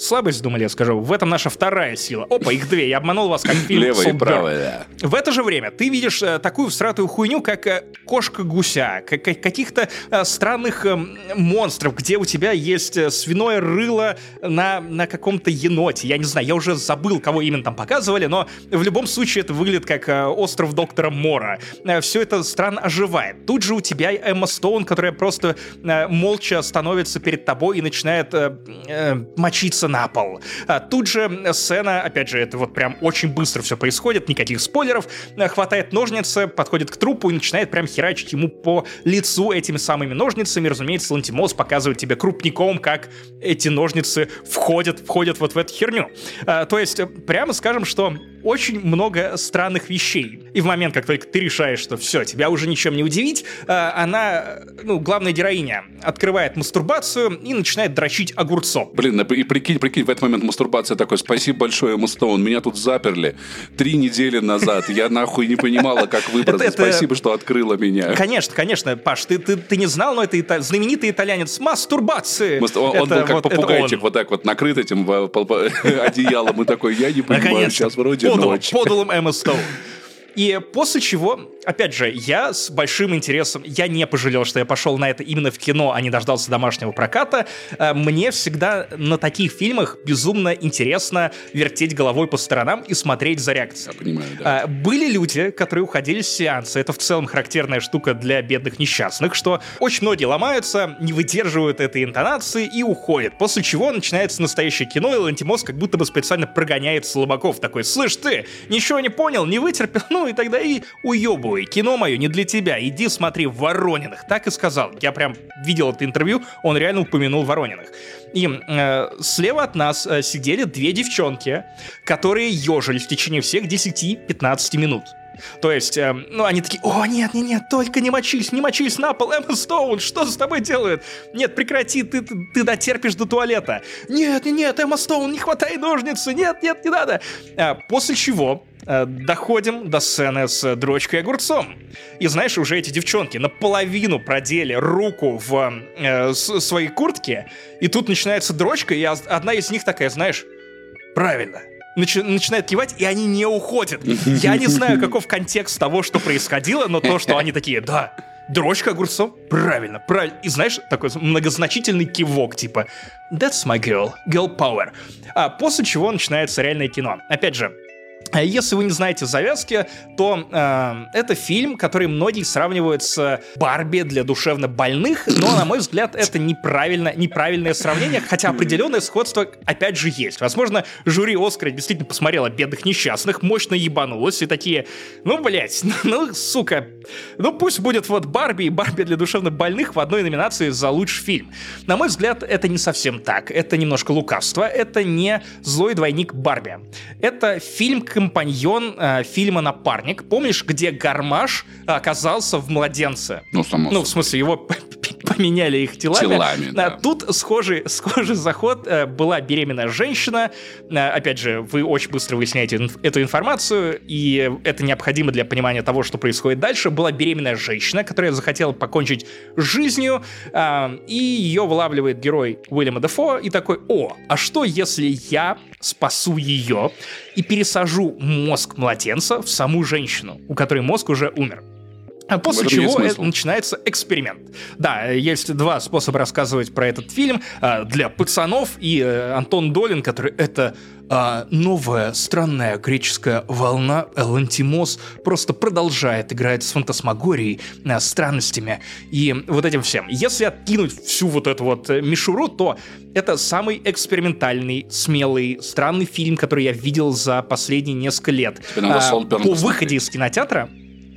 слабость, думали, я скажу. В этом наша вторая сила. Опа, их две. Я обманул вас, как фильм Левая и правая. В это же время ты видишь э, такую всратую хуйню, как э, кошка-гуся, как, каких-то э, странных монстров, где у тебя есть свиное рыло на, на каком-то еноте. Я не знаю, я уже забыл, кого именно там показывали, но в любом случае это выглядит как остров доктора Мора. Все это странно оживает. Тут же у тебя Эмма Стоун, которая просто молча становится перед тобой и начинает мочиться на пол. А тут же сцена, опять же, это вот прям очень быстро все происходит, никаких спойлеров, хватает ножницы, подходит к трупу и начинает прям херачить ему по лицу этими самыми ножницами. Разумеется, Лантимос показывает тебе крупником, как эти ножницы входят, входят вот в эту херню. А, то есть, прямо скажем, что очень много странных вещей. И в момент, как только ты решаешь, что все, тебя уже ничем не удивить, а, она, ну, главная героиня, открывает мастурбацию и начинает дрочить огурцом. Блин, и прикинь, прикинь, в этот момент мастурбация такой, спасибо большое, Мустоун, меня тут заперли три недели назад, я нахуй не понимала, как выбраться, спасибо, что открыла меня. Конечно, конечно, Паш, ты, ты, ты не знал, но это знаменитый итальянец мастурбации. Он, он был как попугайчик, вот так вот накрыт этим одеялом, и такой, я не понимаю, сейчас вроде ночь. Подулом Эмма Стоун. И после чего, опять же, я с большим интересом, я не пожалел, что я пошел на это именно в кино, а не дождался домашнего проката. Э, мне всегда на таких фильмах безумно интересно вертеть головой по сторонам и смотреть за реакцией. Я понимаю, да. Э, были люди, которые уходили с сеанса. Это в целом характерная штука для бедных несчастных, что очень многие ломаются, не выдерживают этой интонации и уходят. После чего начинается настоящее кино, и Лантимос как будто бы специально прогоняет слабаков. Такой, слышь ты, ничего не понял, не вытерпел, ну и тогда и уебывай. Кино мое не для тебя, иди смотри Ворониных. Так и сказал. Я прям видел это интервью, он реально упомянул Ворониных. И э, слева от нас э, сидели две девчонки, которые ежились в течение всех 10-15 минут. То есть, э, ну, они такие, о, нет, нет, нет, только не мочись, не мочись на пол, Эмма Стоун, что с тобой делает? Нет, прекрати, ты, ты, ты дотерпишь до туалета. Нет, нет, нет, Эмма Стоун, не хватай ножницы, нет, нет, не надо. А, после чего Э, доходим до сцены с дрочкой и огурцом. И знаешь, уже эти девчонки наполовину продели руку в э, своей куртке, и тут начинается дрочка, и одна из них такая, знаешь, правильно, начи- начинает кивать, и они не уходят. Я не знаю, каков контекст того, что происходило, но то, что они такие, да, дрочка огурцом, правильно, правильно. И знаешь, такой многозначительный кивок, типа, that's my girl, girl power. А после чего начинается реальное кино. Опять же, если вы не знаете завязки, то э, это фильм, который многие сравнивают с Барби для душевно больных, но, на мой взгляд, это неправильно, неправильное сравнение, хотя определенное сходство, опять же, есть. Возможно, жюри Оскара действительно посмотрело «Бедных несчастных», мощно ебанулось и такие, ну, блядь, ну, ну, сука, ну, пусть будет вот Барби и Барби для душевно больных в одной номинации за лучший фильм. На мой взгляд, это не совсем так. Это немножко лукавство, это не злой двойник Барби. Это фильм, компаньон э, фильма «Напарник». Помнишь, где Гармаш оказался в «Младенце»? Ну, само Ну, в смысле, его поменяли их телами. Телами, да. А тут схожий, схожий заход. Э, была беременная женщина. Э, опять же, вы очень быстро выясняете эту информацию, и это необходимо для понимания того, что происходит дальше. Была беременная женщина, которая захотела покончить жизнью, э, и ее вылавливает герой Уильяма Дефо, и такой, о, а что если я спасу ее и пересажу мозг младенца в саму женщину, у которой мозг уже умер? А после чего начинается эксперимент. Да, есть два способа рассказывать про этот фильм. А, для пацанов и э, Антон Долин, который это а, новая странная греческая волна Элантимос просто продолжает играть с фантасмагорией, странностями и вот этим всем. Если откинуть всю вот эту вот э, мишуру, то это самый экспериментальный, смелый, странный фильм, который я видел за последние несколько лет. А, по выходе из кинотеатра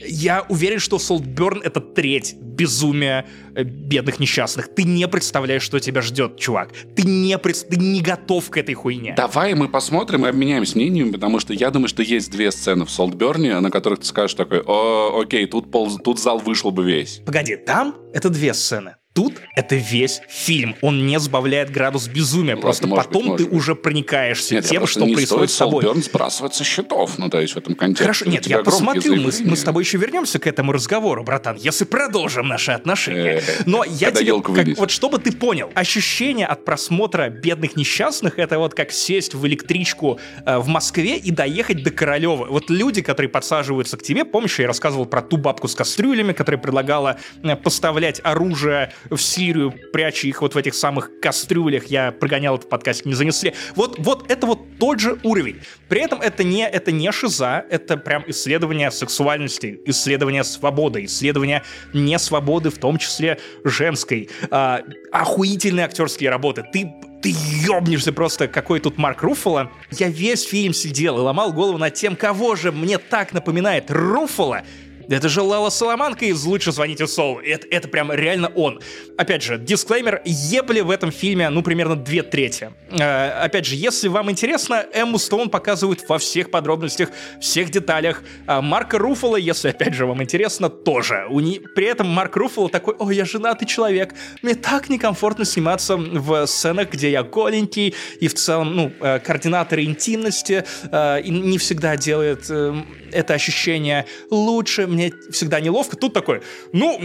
я уверен, что Солтберн — это треть безумия э, бедных несчастных. Ты не представляешь, что тебя ждет, чувак. Ты не, пред... ты не готов к этой хуйне. Давай мы посмотрим и обменяемся мнениями, потому что я думаю, что есть две сцены в Солтберне, на которых ты скажешь такой, О, окей, тут, пол... тут зал вышел бы весь. Погоди, там это две сцены. Тут это весь фильм. Он не сбавляет градус безумия. Ну, просто может потом быть, ты быть. уже проникаешься нет, тем, что происходит с тобой. Берн сбрасывать со счетов. Ну, то есть в этом контексте. Хорошо, нет, я посмотрю. Мы, мы с тобой еще вернемся к этому разговору, братан, если продолжим наши отношения. Э, Но я тебе, как, вот чтобы ты понял, ощущение от просмотра «Бедных несчастных» это вот как сесть в электричку э, в Москве и доехать до Королева. Вот люди, которые подсаживаются к тебе, помнишь, я рассказывал про ту бабку с кастрюлями, которая предлагала э, поставлять оружие в Сирию, пряча их вот в этих самых кастрюлях. Я прогонял это в подкасте, не занесли. Вот, вот это вот тот же уровень. При этом это не, это не шиза, это прям исследование сексуальности, исследование свободы, исследование несвободы, в том числе женской. А, охуительные актерские работы. Ты ты ёбнешься просто, какой тут Марк Руффало. Я весь фильм сидел и ломал голову над тем, кого же мне так напоминает Руффало, это же Лала Соломанка из «Лучше звоните Солу». Это, это прям реально он. Опять же, дисклеймер, ебли в этом фильме, ну, примерно две трети. Э, опять же, если вам интересно, Эмму Стоун показывают во всех подробностях, всех деталях. А Марка Руффало, если, опять же, вам интересно, тоже. У не... При этом Марк Руффало такой, ой, я женатый человек, мне так некомфортно сниматься в сценах, где я голенький, и в целом, ну, э, координаторы интимности э, не всегда делают э, это ощущение лучше, мне всегда неловко. Тут такой, ну,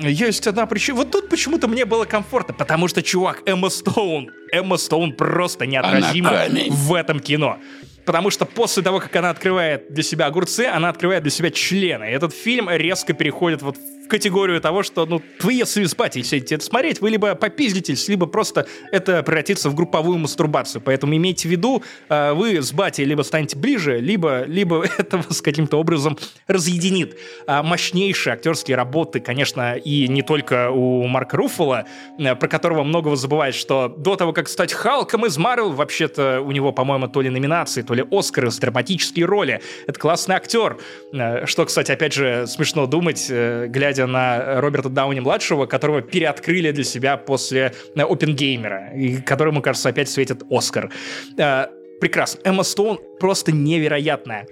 есть одна причина. Вот тут почему-то мне было комфортно, потому что, чувак, Эмма Стоун, Эмма Стоун просто неотразима в этом кино. Потому что после того, как она открывает для себя огурцы, она открывает для себя члены. И этот фильм резко переходит вот в категорию того, что, ну, вы, если спать и сидите это смотреть, вы либо попиздитесь, либо просто это превратится в групповую мастурбацию. Поэтому имейте в виду, э, вы с батей либо станете ближе, либо, либо это вас каким-то образом разъединит. А мощнейшие актерские работы, конечно, и не только у Марка Руффала, э, про которого многого забывает, что до того, как стать Халком из Марвел, вообще-то у него, по-моему, то ли номинации, то ли Оскары с драматические роли. Это классный актер. Э, что, кстати, опять же, смешно думать, глядя глядя на Роберта Дауни-младшего, которого переоткрыли для себя после Опенгеймера, и которому, кажется, опять светит Оскар. Э, прекрасно. Эмма Стоун просто невероятная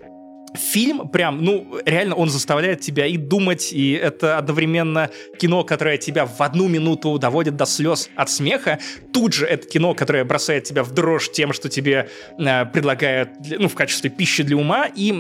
фильм прям, ну, реально он заставляет тебя и думать, и это одновременно кино, которое тебя в одну минуту доводит до слез от смеха. Тут же это кино, которое бросает тебя в дрожь тем, что тебе э, предлагают, ну, в качестве пищи для ума. И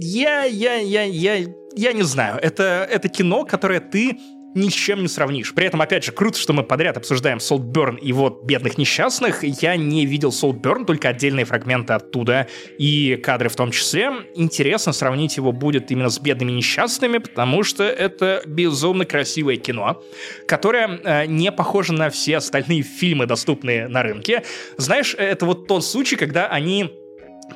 я, я, я, я я не знаю, это, это кино, которое ты ни с чем не сравнишь. При этом, опять же, круто, что мы подряд обсуждаем Солтберн и вот «Бедных несчастных». Я не видел Солтберн, только отдельные фрагменты оттуда и кадры в том числе. Интересно сравнить его будет именно с «Бедными несчастными», потому что это безумно красивое кино, которое э, не похоже на все остальные фильмы, доступные на рынке. Знаешь, это вот тот случай, когда они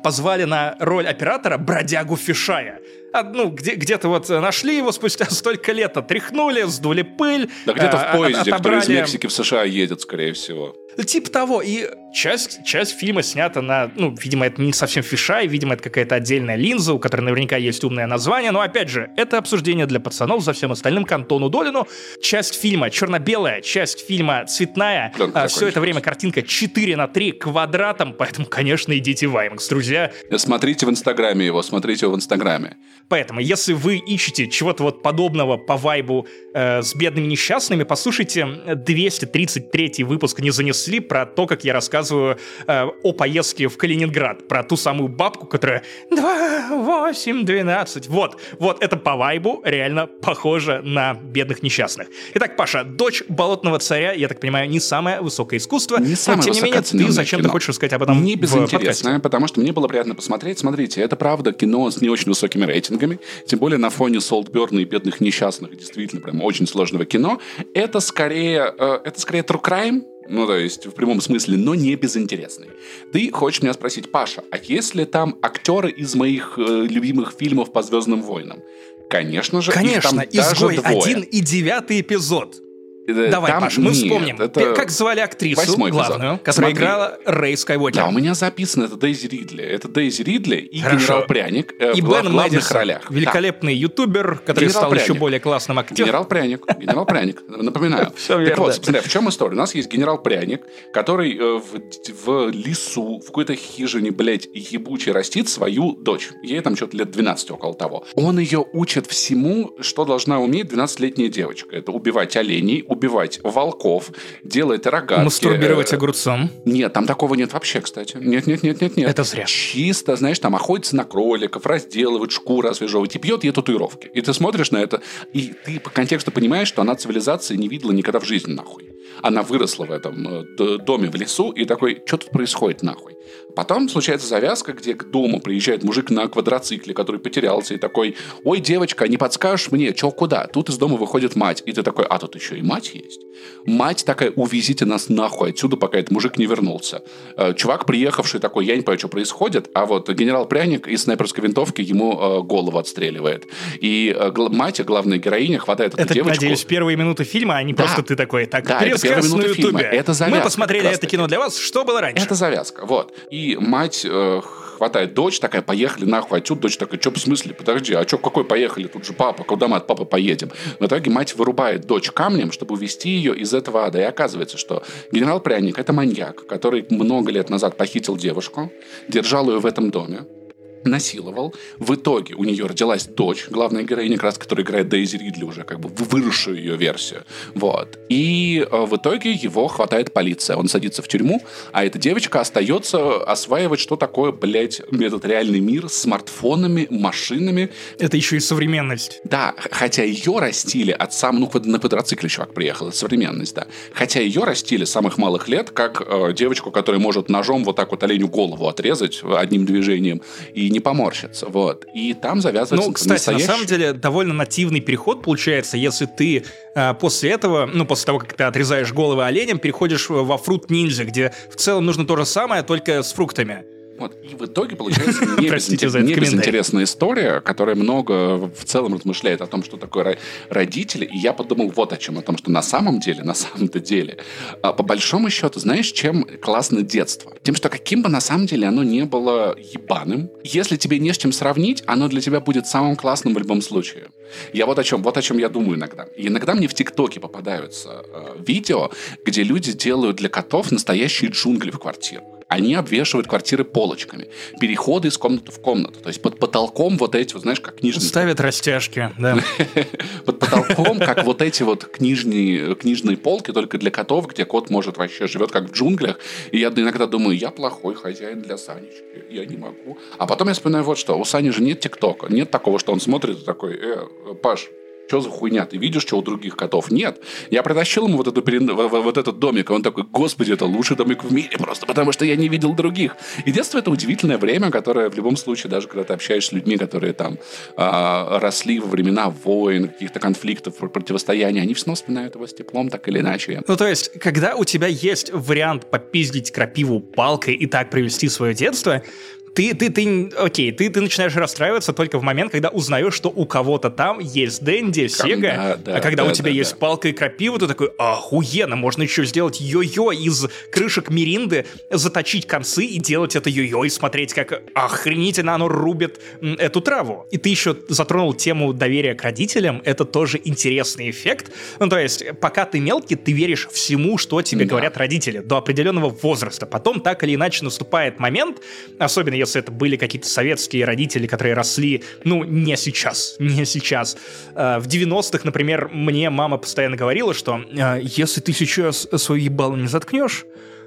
позвали на роль оператора бродягу Фишая ну, где, где-то вот нашли его спустя столько лет, отряхнули, сдули пыль. Да где-то в а, поезде, отобрали... который из Мексики в США едет, скорее всего. Типа того. И часть, часть фильма снята на... Ну, видимо, это не совсем фишай, видимо, это какая-то отдельная линза, у которой наверняка есть умное название. Но, опять же, это обсуждение для пацанов, за всем остальным к Антону Долину. Часть фильма черно-белая, часть фильма цветная. а, все это время картинка 4 на 3 квадратом, поэтому, конечно, идите в IMAX, друзья. Смотрите в Инстаграме его, смотрите его в Инстаграме. Поэтому, если вы ищете чего-то вот подобного по вайбу э, с бедными несчастными, послушайте 233 выпуск «Не занесли» про то, как я рассказываю э, о поездке в Калининград, про ту самую бабку, которая 2, 8, 12. Вот, вот это по вайбу реально похоже на бедных несчастных. Итак, Паша, дочь болотного царя, я так понимаю, не самое высокое искусство. Не самое но, тем не менее, ты зачем-то хочешь рассказать об этом Не безинтересное, потому что мне было приятно посмотреть. Смотрите, это правда кино с не очень высокими рейтингами рейтингами, тем более на фоне Солтберна и бедных несчастных, действительно, прям очень сложного кино, это скорее, э, это скорее true crime, ну, то есть, в прямом смысле, но не безинтересный. Ты хочешь меня спросить, Паша, а есть ли там актеры из моих э, любимых фильмов по «Звездным войнам»? Конечно же, Конечно, их там «Изгой» даже двое. один и девятый эпизод. Э, Давай, там Паш, мы нет, вспомним. Это как звали актрису главную, эпизод. которая Смотри. играла Рэй Скайуокер? Да, у меня записано, это Дейзи Ридли. Это Дейзи Ридли и Хорошо. Генерал Пряник э, и в Бен главных Мэдисон, ролях. Великолепный да. ютубер, который Генерал стал Пряник. еще более классным актером. Генерал Пряник. Генерал Пряник. Напоминаю. Все верно. Так вот, смотри, в чем история? У нас есть Генерал Пряник, который э, в, в лесу, в какой-то хижине, блядь, ебучий растит свою дочь. Ей там что-то лет 12 около того. Он ее учит всему, что должна уметь 12-летняя девочка. Это убивать оленей, убивать волков, делать рогатки. Мастурбировать огурцом. Нет, там такого нет вообще, кстати. Нет, нет, нет, нет, нет. Это зря. Чисто, знаешь, там охотится на кроликов, разделывает шкуры, освежевывает и пьет ей татуировки. И ты смотришь на это, и ты по контексту понимаешь, что она цивилизации не видела никогда в жизни нахуй. Она выросла в этом э, доме в лесу и такой, что тут происходит нахуй? Потом случается завязка, где к дому приезжает мужик на квадроцикле, который потерялся, и такой, ой, девочка, не подскажешь мне, чё, куда? Тут из дома выходит мать. И ты такой, а тут еще и мать есть? Мать такая, увезите нас нахуй отсюда, пока этот мужик не вернулся. Э, чувак, приехавший такой, я не понимаю, что происходит, а вот генерал Пряник из снайперской винтовки ему э, голову отстреливает. И э, мать, главная героиня, хватает эту это, девочку. надеюсь, первые минуты фильма, а не да. просто ты такой, так, да, это первые минуты фильма. Это завязка. Мы посмотрели это кино для вас, что было раньше? Это завязка, вот. И мать э, хватает дочь такая, поехали нахуй отсюда. Дочь такая, что в смысле? Подожди, а что, какой поехали? Тут же папа, куда мы от папы поедем? В итоге мать вырубает дочь камнем, чтобы увести ее из этого ада. И оказывается, что генерал Пряник – это маньяк, который много лет назад похитил девушку, держал ее в этом доме, насиловал. В итоге у нее родилась дочь, главная героиня, как раз, которая играет Дейзи Ридли уже, как бы выросшую ее версию. Вот. И э, в итоге его хватает полиция. Он садится в тюрьму, а эта девочка остается осваивать, что такое, блядь, этот реальный мир с смартфонами, машинами. Это еще и современность. Да, хотя ее растили от сам, ну, на квадроцикле чувак приехал, это современность, да. Хотя ее растили с самых малых лет, как э, девочку, которая может ножом вот так вот оленю голову отрезать одним движением и не поморщится. Вот. И там завязывается Ну, кстати, настоящий... на самом деле довольно нативный переход получается, если ты э, после этого, ну, после того, как ты отрезаешь головы оленям, переходишь во фрукт ниндзя, где в целом нужно то же самое, только с фруктами. Вот. И в итоге получается не, безинтересная история, которая много в целом размышляет о том, что такое родители. И я подумал вот о чем. О том, что на самом деле, на самом-то деле, а, по большому счету, знаешь, чем классно детство? Тем, что каким бы на самом деле оно не было ебаным, если тебе не с чем сравнить, оно для тебя будет самым классным в любом случае. Я вот о чем, вот о чем я думаю иногда. И иногда мне в ТикТоке попадаются э, видео, где люди делают для котов настоящие джунгли в квартирах они обвешивают квартиры полочками. Переходы из комнаты в комнату. То есть под потолком вот эти, вот, знаешь, как книжные... Ставят растяжки, да. Под потолком, как вот эти вот книжные, книжные полки, только для котов, где кот может вообще живет как в джунглях. И я иногда думаю, я плохой хозяин для Санечки, я не могу. А потом я вспоминаю вот что, у Сани же нет ТикТока, нет такого, что он смотрит и такой, э, Паш, что за хуйня? Ты видишь, что у других котов нет? Я притащил ему вот, эту, вот этот домик, и он такой, господи, это лучший домик в мире просто, потому что я не видел других. И детство это удивительное время, которое в любом случае, даже когда ты общаешься с людьми, которые там э, росли во времена войн, каких-то конфликтов, противостояния, они все равно вспоминают его с теплом, так или иначе. Ну, то есть, когда у тебя есть вариант попиздить крапиву палкой и так привести свое детство, ты, ты, ты, окей, ты, ты начинаешь расстраиваться только в момент, когда узнаешь, что у кого-то там есть Дэнди, Сега, да, да, а когда да, у тебя да, есть да. палка и крапива, ты такой, охуенно, можно еще сделать йо-йо из крышек Миринды, заточить концы и делать это йо-йо, и смотреть, как охренительно оно рубит эту траву. И ты еще затронул тему доверия к родителям, это тоже интересный эффект. Ну, то есть, пока ты мелкий, ты веришь всему, что тебе да. говорят родители, до определенного возраста. Потом так или иначе наступает момент, особенно если это были какие-то советские родители, которые росли, ну, не сейчас, не сейчас. Э, в 90-х, например, мне мама постоянно говорила, что э, если ты сейчас свою ебало не заткнешь,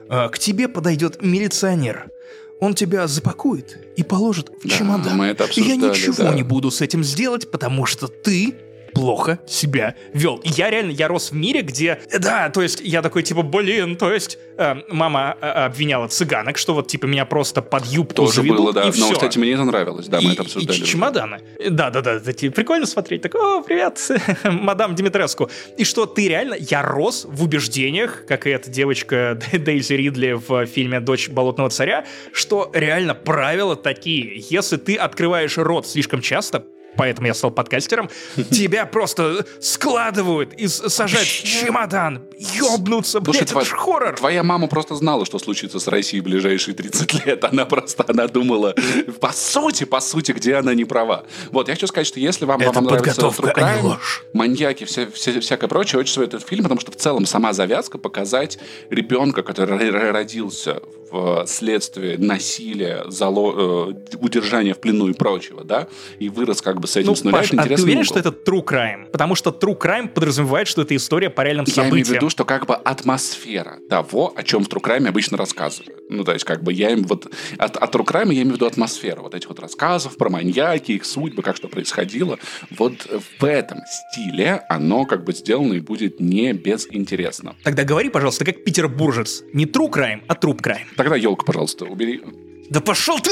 э, к тебе подойдет милиционер. Он тебя запакует и положит в чемодан. Да, мы это обсуждали, Я ничего да. не буду с этим сделать, потому что ты плохо себя вел. И я реально, я рос в мире, где, да, то есть я такой, типа, блин, то есть э, мама э, обвиняла цыганок, что вот, типа, меня просто под юбку Тоже заведут, было, да. и Но, все. кстати, мне это нравилось, да, мы и, это обсуждали. И чемоданы. Да-да-да, это прикольно смотреть, так, о, привет, мадам Димитреску. И что ты реально, я рос в убеждениях, как и эта девочка Дейзи Ридли в фильме «Дочь болотного царя», что реально правила такие. Если ты открываешь рот слишком часто, поэтому я стал подкастером, тебя просто складывают и сажают в чемодан, ёбнуться, блядь, это ж хоррор. Твоя мама просто знала, что случится с Россией в ближайшие 30 лет. Она просто, она думала, по сути, по сути, где она не права. Вот, я хочу сказать, что если вам, вам нравится True Crime, ложь. маньяки, все, все, всякое прочее, очень советую этот фильм, потому что в целом сама завязка показать ребенка, который родился в следствии насилия, зало, э, удержания в плену и прочего, да, и вырос как бы бы с этим ну, с нуля Паш, это а ты уверен, что это true crime? Потому что true crime подразумевает, что это история по реальным Я событиям. имею в виду, что как бы атмосфера того, о чем в True Crime обычно рассказывают. Ну, то есть, как бы я им вот... От, от True Crime я имею в виду атмосферу вот этих вот рассказов про маньяки, их судьбы, как что происходило. Вот в этом стиле оно как бы сделано и будет не безинтересно. Тогда говори, пожалуйста, как петербуржец. Не true crime, а труп crime. Тогда елку, пожалуйста, убери. Да пошел ты...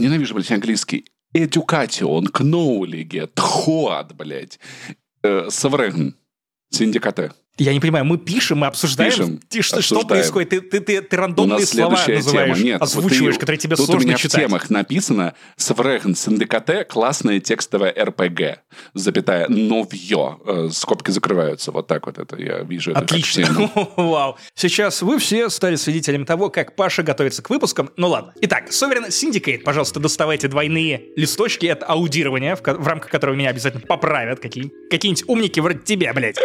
Ненавижу, блядь, английский. Education, кноулиге, тхоат, блядь. Э, Соврегн. Я не понимаю, мы пишем, мы обсуждаем, Пишем, Ты- что, что обсуждаем. происходит? Ты, ты, ты, ты рандомные слова называешь, тема. Нет, озвучиваешь, вот ты- которые тебе тут сложно у меня читать. в темах написано «Соврегн Синдикате. Классное текстовое РПГ». Запятая «Новье». Э, Скобки закрываются. Вот так вот это я вижу. Отлично. Вау. Сейчас вы все стали свидетелями того, как Паша готовится к выпускам. Ну ладно. Итак, Sovereign Syndicate, пожалуйста, доставайте двойные листочки. Это аудирование, в, в рамках которого меня обязательно поправят. Какие, какие-нибудь умники вроде тебя, блядь.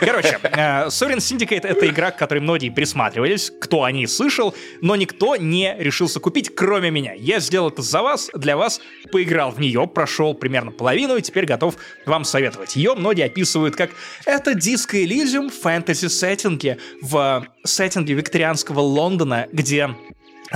Короче, э, Sovereign Syndicate — это игра, к которой многие присматривались, кто о ней слышал, но никто не решился купить, кроме меня. Я сделал это за вас, для вас, поиграл в нее, прошел примерно половину и теперь готов вам советовать. Ее многие описывают как это диско Elysium в фэнтези-сеттинге, в сеттинге викторианского Лондона, где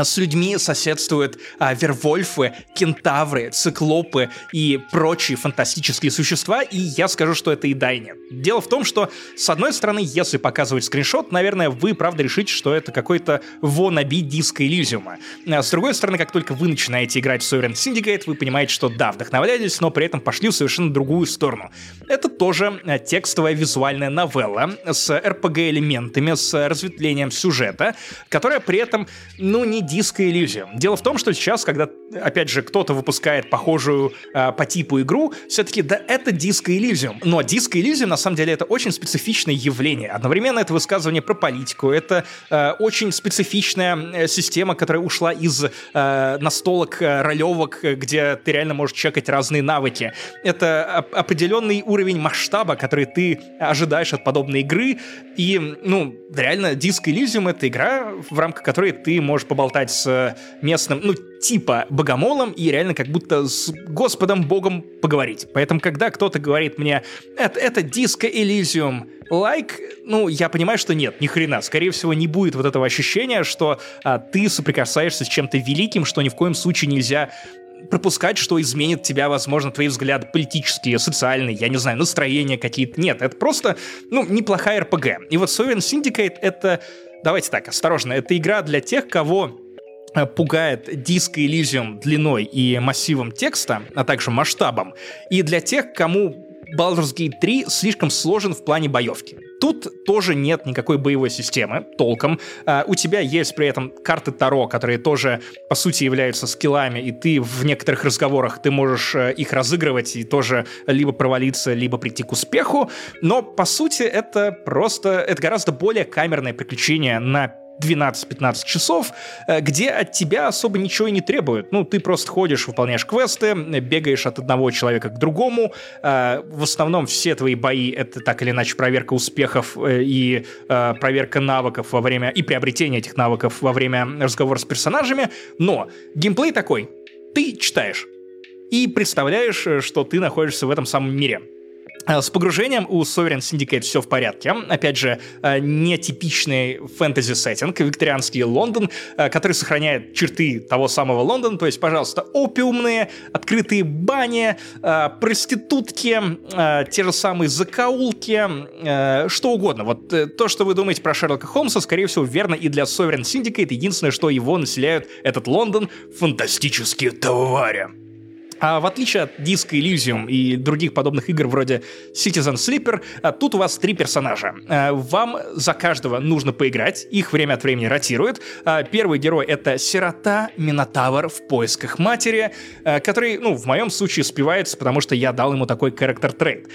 с людьми соседствуют а, вервольфы, кентавры, циклопы и прочие фантастические существа, и я скажу, что это и да, и нет. Дело в том, что, с одной стороны, если показывать скриншот, наверное, вы, правда, решите, что это какой-то wannabe диско Элизиума. А с другой стороны, как только вы начинаете играть в Sovereign Syndicate, вы понимаете, что да, вдохновлялись, но при этом пошли в совершенно другую сторону. Это тоже а, текстовая визуальная новелла с RPG-элементами, с разветвлением сюжета, которая при этом, ну, не диско-иллюзия. Дело в том, что сейчас, когда, опять же, кто-то выпускает похожую э, по типу игру, все-таки, да, это диско-иллюзиум. Но диско-иллюзиум, на самом деле, это очень специфичное явление. Одновременно это высказывание про политику, это э, очень специфичная э, система, которая ушла из э, настолок, э, ролевок, где ты реально можешь чекать разные навыки. Это оп- определенный уровень масштаба, который ты ожидаешь от подобной игры. И, ну, реально, Disco Elysium — это игра, в рамках которой ты можешь поболтать с местным, ну, типа богомолом и реально как будто с Господом Богом поговорить. Поэтому, когда кто-то говорит мне, это, это Disco Elysium, лайк, ну, я понимаю, что нет, ни хрена. Скорее всего, не будет вот этого ощущения, что а, ты соприкасаешься с чем-то великим, что ни в коем случае нельзя пропускать, что изменит тебя, возможно, твои взгляды политические, социальные, я не знаю, настроения какие-то. Нет, это просто, ну, неплохая РПГ. И вот Sovereign Syndicate — это, давайте так, осторожно, это игра для тех, кого э, пугает диско Elysium длиной и массивом текста, а также масштабом, и для тех, кому Baldur's Gate 3 слишком сложен в плане боевки. Тут тоже нет никакой боевой системы, толком. А, у тебя есть при этом карты Таро, которые тоже, по сути, являются скиллами, и ты в некоторых разговорах ты можешь э, их разыгрывать и тоже либо провалиться, либо прийти к успеху. Но, по сути, это просто... Это гораздо более камерное приключение на 12-15 часов, э, где от тебя особо ничего и не требуют. Ну, ты просто ходишь, выполняешь квесты, бегаешь от одного человека к другому. Э, В основном все твои бои — это так или иначе проверка успехов э, и проверка навыков во время... и приобретение этих навыков во время разговора с персонажами. Но геймплей такой. Ты читаешь и представляешь, что ты находишься в этом самом мире. А, С погружением у Sovereign Syndicate все в порядке. Опять же, э, нетипичный фэнтези-сеттинг, викторианский Лондон, э, который сохраняет черты того самого Лондона. То есть, пожалуйста, опиумные, открытые бани, э, проститутки, э, те же самые закоулки, э, что угодно. Вот э, то, что вы думаете про Шерлока Холмса, скорее всего, верно и для Sovereign Syndicate. Единственное, что его населяют этот Лондон — фантастические твари. А в отличие от Disco Elysium и других подобных игр вроде Citizen Sleeper, а, тут у вас три персонажа. А, Вам за каждого нужно поиграть, их время от времени ротирует. А, Первый герой — это сирота Минотавр в поисках матери, который, ну, в моем случае спивается, потому что я дал ему такой character трейд.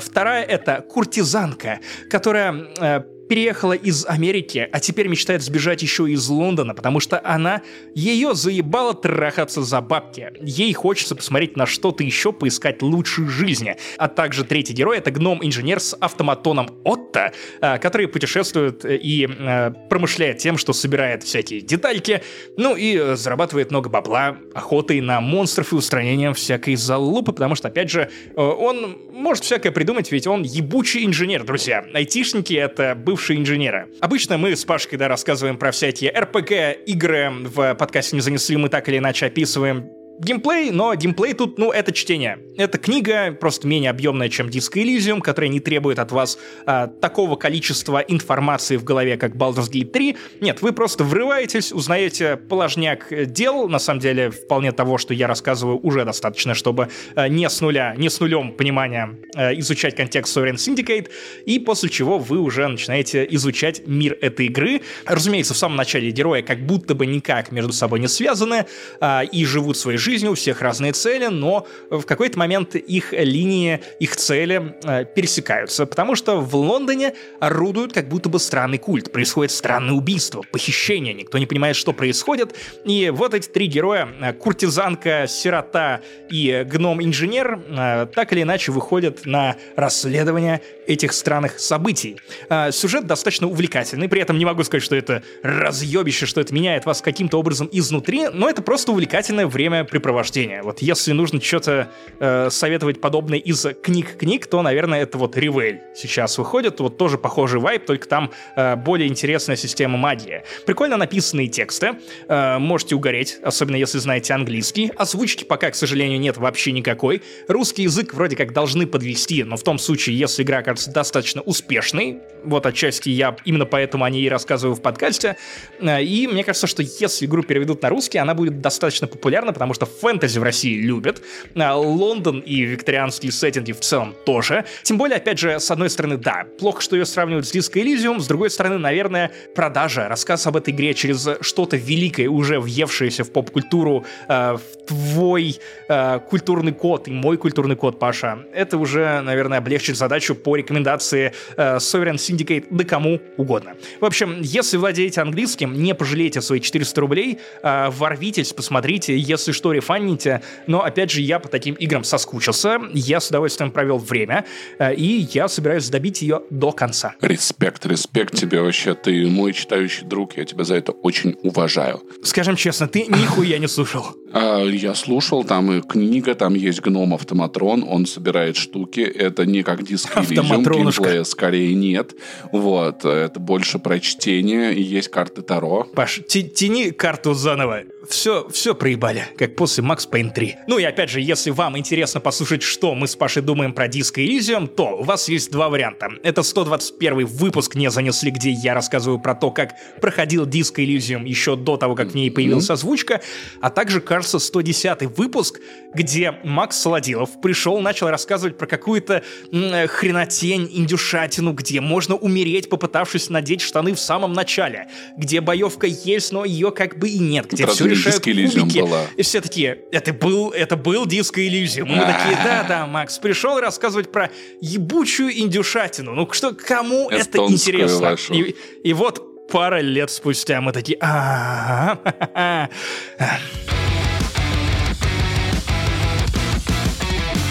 Вторая — это куртизанка, которая переехала из Америки, а теперь мечтает сбежать еще из Лондона, потому что она ее заебала трахаться за бабки. Ей хочется посмотреть на что-то еще, поискать лучшей жизни. А также третий герой — это гном-инженер с автоматоном Отто, э, который путешествует и э, промышляет тем, что собирает всякие детальки, ну и э, зарабатывает много бабла охотой на монстров и устранением всякой залупы, потому что, опять же, он может всякое придумать, ведь он ебучий инженер, друзья. Айтишники — это бывшие инженеры. Обычно мы с Пашкой, да, рассказываем про всякие РПГ-игры в подкасте «Не занесли», мы так или иначе описываем геймплей, но геймплей тут, ну, это чтение. Это книга, просто менее объемная, чем Disco Elysium, которая не требует от вас а, такого количества информации в голове, как Baldur's Gate 3. Нет, вы просто врываетесь, узнаете положняк дел, на самом деле, вполне того, что я рассказываю, уже достаточно, чтобы а, не с нуля, не с нулем понимания а, изучать контекст Sovereign Syndicate, и после чего вы уже начинаете изучать мир этой игры. Разумеется, в самом начале герои как будто бы никак между собой не связаны а, и живут своей жизнью, у всех разные цели, но в какой-то момент их линии, их цели э, пересекаются, потому что в Лондоне орудует как будто бы странный культ, происходит странное убийство, похищение, никто не понимает, что происходит, и вот эти три героя, э, куртизанка, сирота и гном-инженер, э, так или иначе выходят на расследование этих странных событий. Э, сюжет достаточно увлекательный, при этом не могу сказать, что это разъебище, что это меняет вас каким-то образом изнутри, но это просто увлекательное время времяпрепровождение. Вот если нужно что-то э, советовать подобное из книг-книг, то, наверное, это вот Ревель сейчас выходит. Вот тоже похожий вайп, только там э, более интересная система магии. Прикольно написанные тексты. Э, можете угореть, особенно если знаете английский. Озвучки пока, к сожалению, нет вообще никакой. Русский язык вроде как должны подвести, но в том случае, если игра кажется достаточно успешной, вот отчасти я именно поэтому о ней и рассказываю в подкасте. Э, и мне кажется, что если игру переведут на русский, она будет достаточно популярна, потому что фэнтези в России любят, а Лондон и викторианские сеттинги в целом тоже. Тем более, опять же, с одной стороны, да, плохо, что ее сравнивают с Disco Elysium, с другой стороны, наверное, продажа, рассказ об этой игре через что-то великое, уже въевшееся в поп-культуру, э, в твой э, культурный код и мой культурный код, Паша, это уже, наверное, облегчит задачу по рекомендации э, Sovereign Syndicate да кому угодно. В общем, если владеете английским, не пожалейте свои 400 рублей, э, ворвитесь, посмотрите, если что, рефаните. Но, опять же, я по таким играм соскучился, я с удовольствием провел время, э, и я собираюсь добить ее до конца. Респект, респект тебе вообще. Ты мой читающий друг, я тебя за это очень уважаю. Скажем честно, ты нихуя не слушал. А, я слушал, там и книга, там есть гном Автоматрон, он собирает штуки. Это не как диск геймплея скорее нет. Вот, это больше про чтение, есть карты Таро. Паш, тяни карту заново. Все, все проебали, как после Max Payne 3. Ну и опять же, если вам интересно послушать, что мы с Пашей думаем про Disco Elysium, то у вас есть два варианта. Это 121 выпуск «Не занесли», где я рассказываю про то, как проходил Disco Elysium еще до того, как в ней появилась озвучка, а также, кажется, 110 выпуск, где Макс Солодилов пришел, начал рассказывать про какую-то хренотень, индюшатину, где можно умереть, попытавшись надеть штаны в самом начале, где боевка есть, но ее как бы и нет, где все решают кубики. Была. И все такие, это был, это был диско иллюзиум. Мы такие, да-да, Макс, пришел рассказывать про ебучую индюшатину. Ну что, кому это интересно? И, и вот пара лет спустя мы такие, а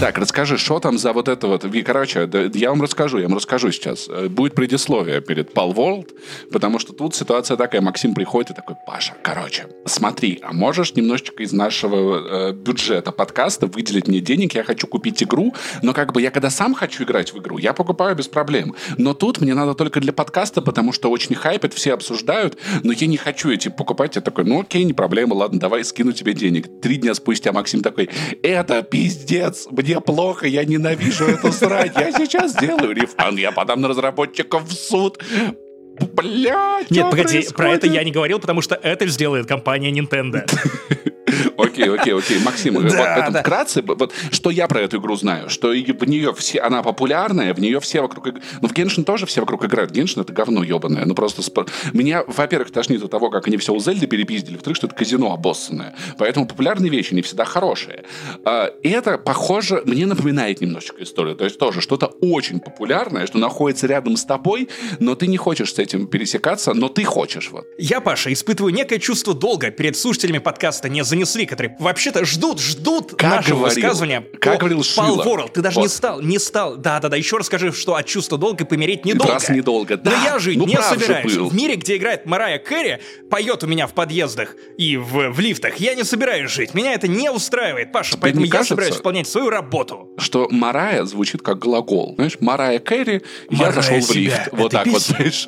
Так, расскажи, что там за вот это вот... Короче, я вам расскажу, я вам расскажу сейчас. Э, будет предисловие перед Пал World, потому что тут ситуация такая, Максим приходит и такой, Паша, короче, смотри, а можешь немножечко из нашего э, бюджета подкаста выделить мне денег, я хочу купить игру, но как бы я когда сам хочу играть в игру, я покупаю без проблем. Но тут мне надо только для подкаста, потому что очень хайпят, все обсуждают, но я не хочу эти покупать. Я такой, ну окей, не проблема, ладно, давай скину тебе денег. Три дня спустя Максим такой, это пиздец, мне мне плохо, я ненавижу эту срать, я сейчас сделаю рефан, я подам на разработчиков в суд. Блять, Нет, погоди, происходит? про это я не говорил, потому что это сделает компания Nintendo. Окей, окей, окей. Максим, вот это вкратце, вот что я про эту игру знаю, что в нее все, она популярная, в нее все вокруг... Ну, в Геншин тоже все вокруг играют. Геншин это говно ебаное. Ну, просто... Меня, во-первых, тошнит от того, как они все у Зельды перепиздили, во-вторых, что это казино обоссанное. Поэтому популярные вещи не всегда хорошие. А, это, похоже, мне напоминает немножечко историю. То есть тоже что-то очень популярное, что находится рядом с тобой, но ты не хочешь с этим пересекаться, но ты хочешь. Вот. Я, Паша, испытываю некое чувство долга перед слушателями подкаста «Не занесли», которые вообще-то ждут, ждут как нашего говорил, высказывания как говорил Шила. World. Ты даже вот. не стал, не стал. Да-да-да, еще расскажи, что от чувства долга помереть недолго. Раз недолго, да. Но я же ну, не собираюсь. В мире, где играет Марая Кэрри, поет у меня в подъездах и в, в лифтах, я не собираюсь жить. Меня это не устраивает, Паша, Тебе поэтому я кажется, собираюсь выполнять свою работу. Что Марая звучит как глагол. Знаешь, Марая Кэрри, я зашел в лифт. Вот так вот, знаешь.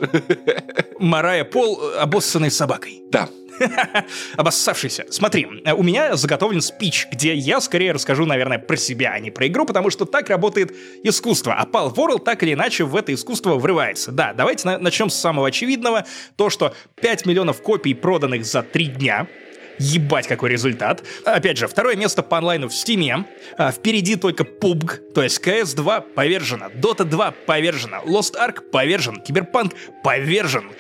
Марая Пол обоссанной собакой. Да. Обоссавшийся. Смотри, у меня заготовлен спич, где я скорее расскажу, наверное, про себя, а не про игру, потому что так работает искусство. А Pal World так или иначе в это искусство врывается. Да, давайте на- начнем с самого очевидного. То, что 5 миллионов копий проданных за 3 дня, Ебать, какой результат. Опять же, второе место по онлайну в Стиме. А, впереди только PUBG, то есть CS2 повержена, Dota 2 повержена, Lost Ark повержен, Киберпанк повержен.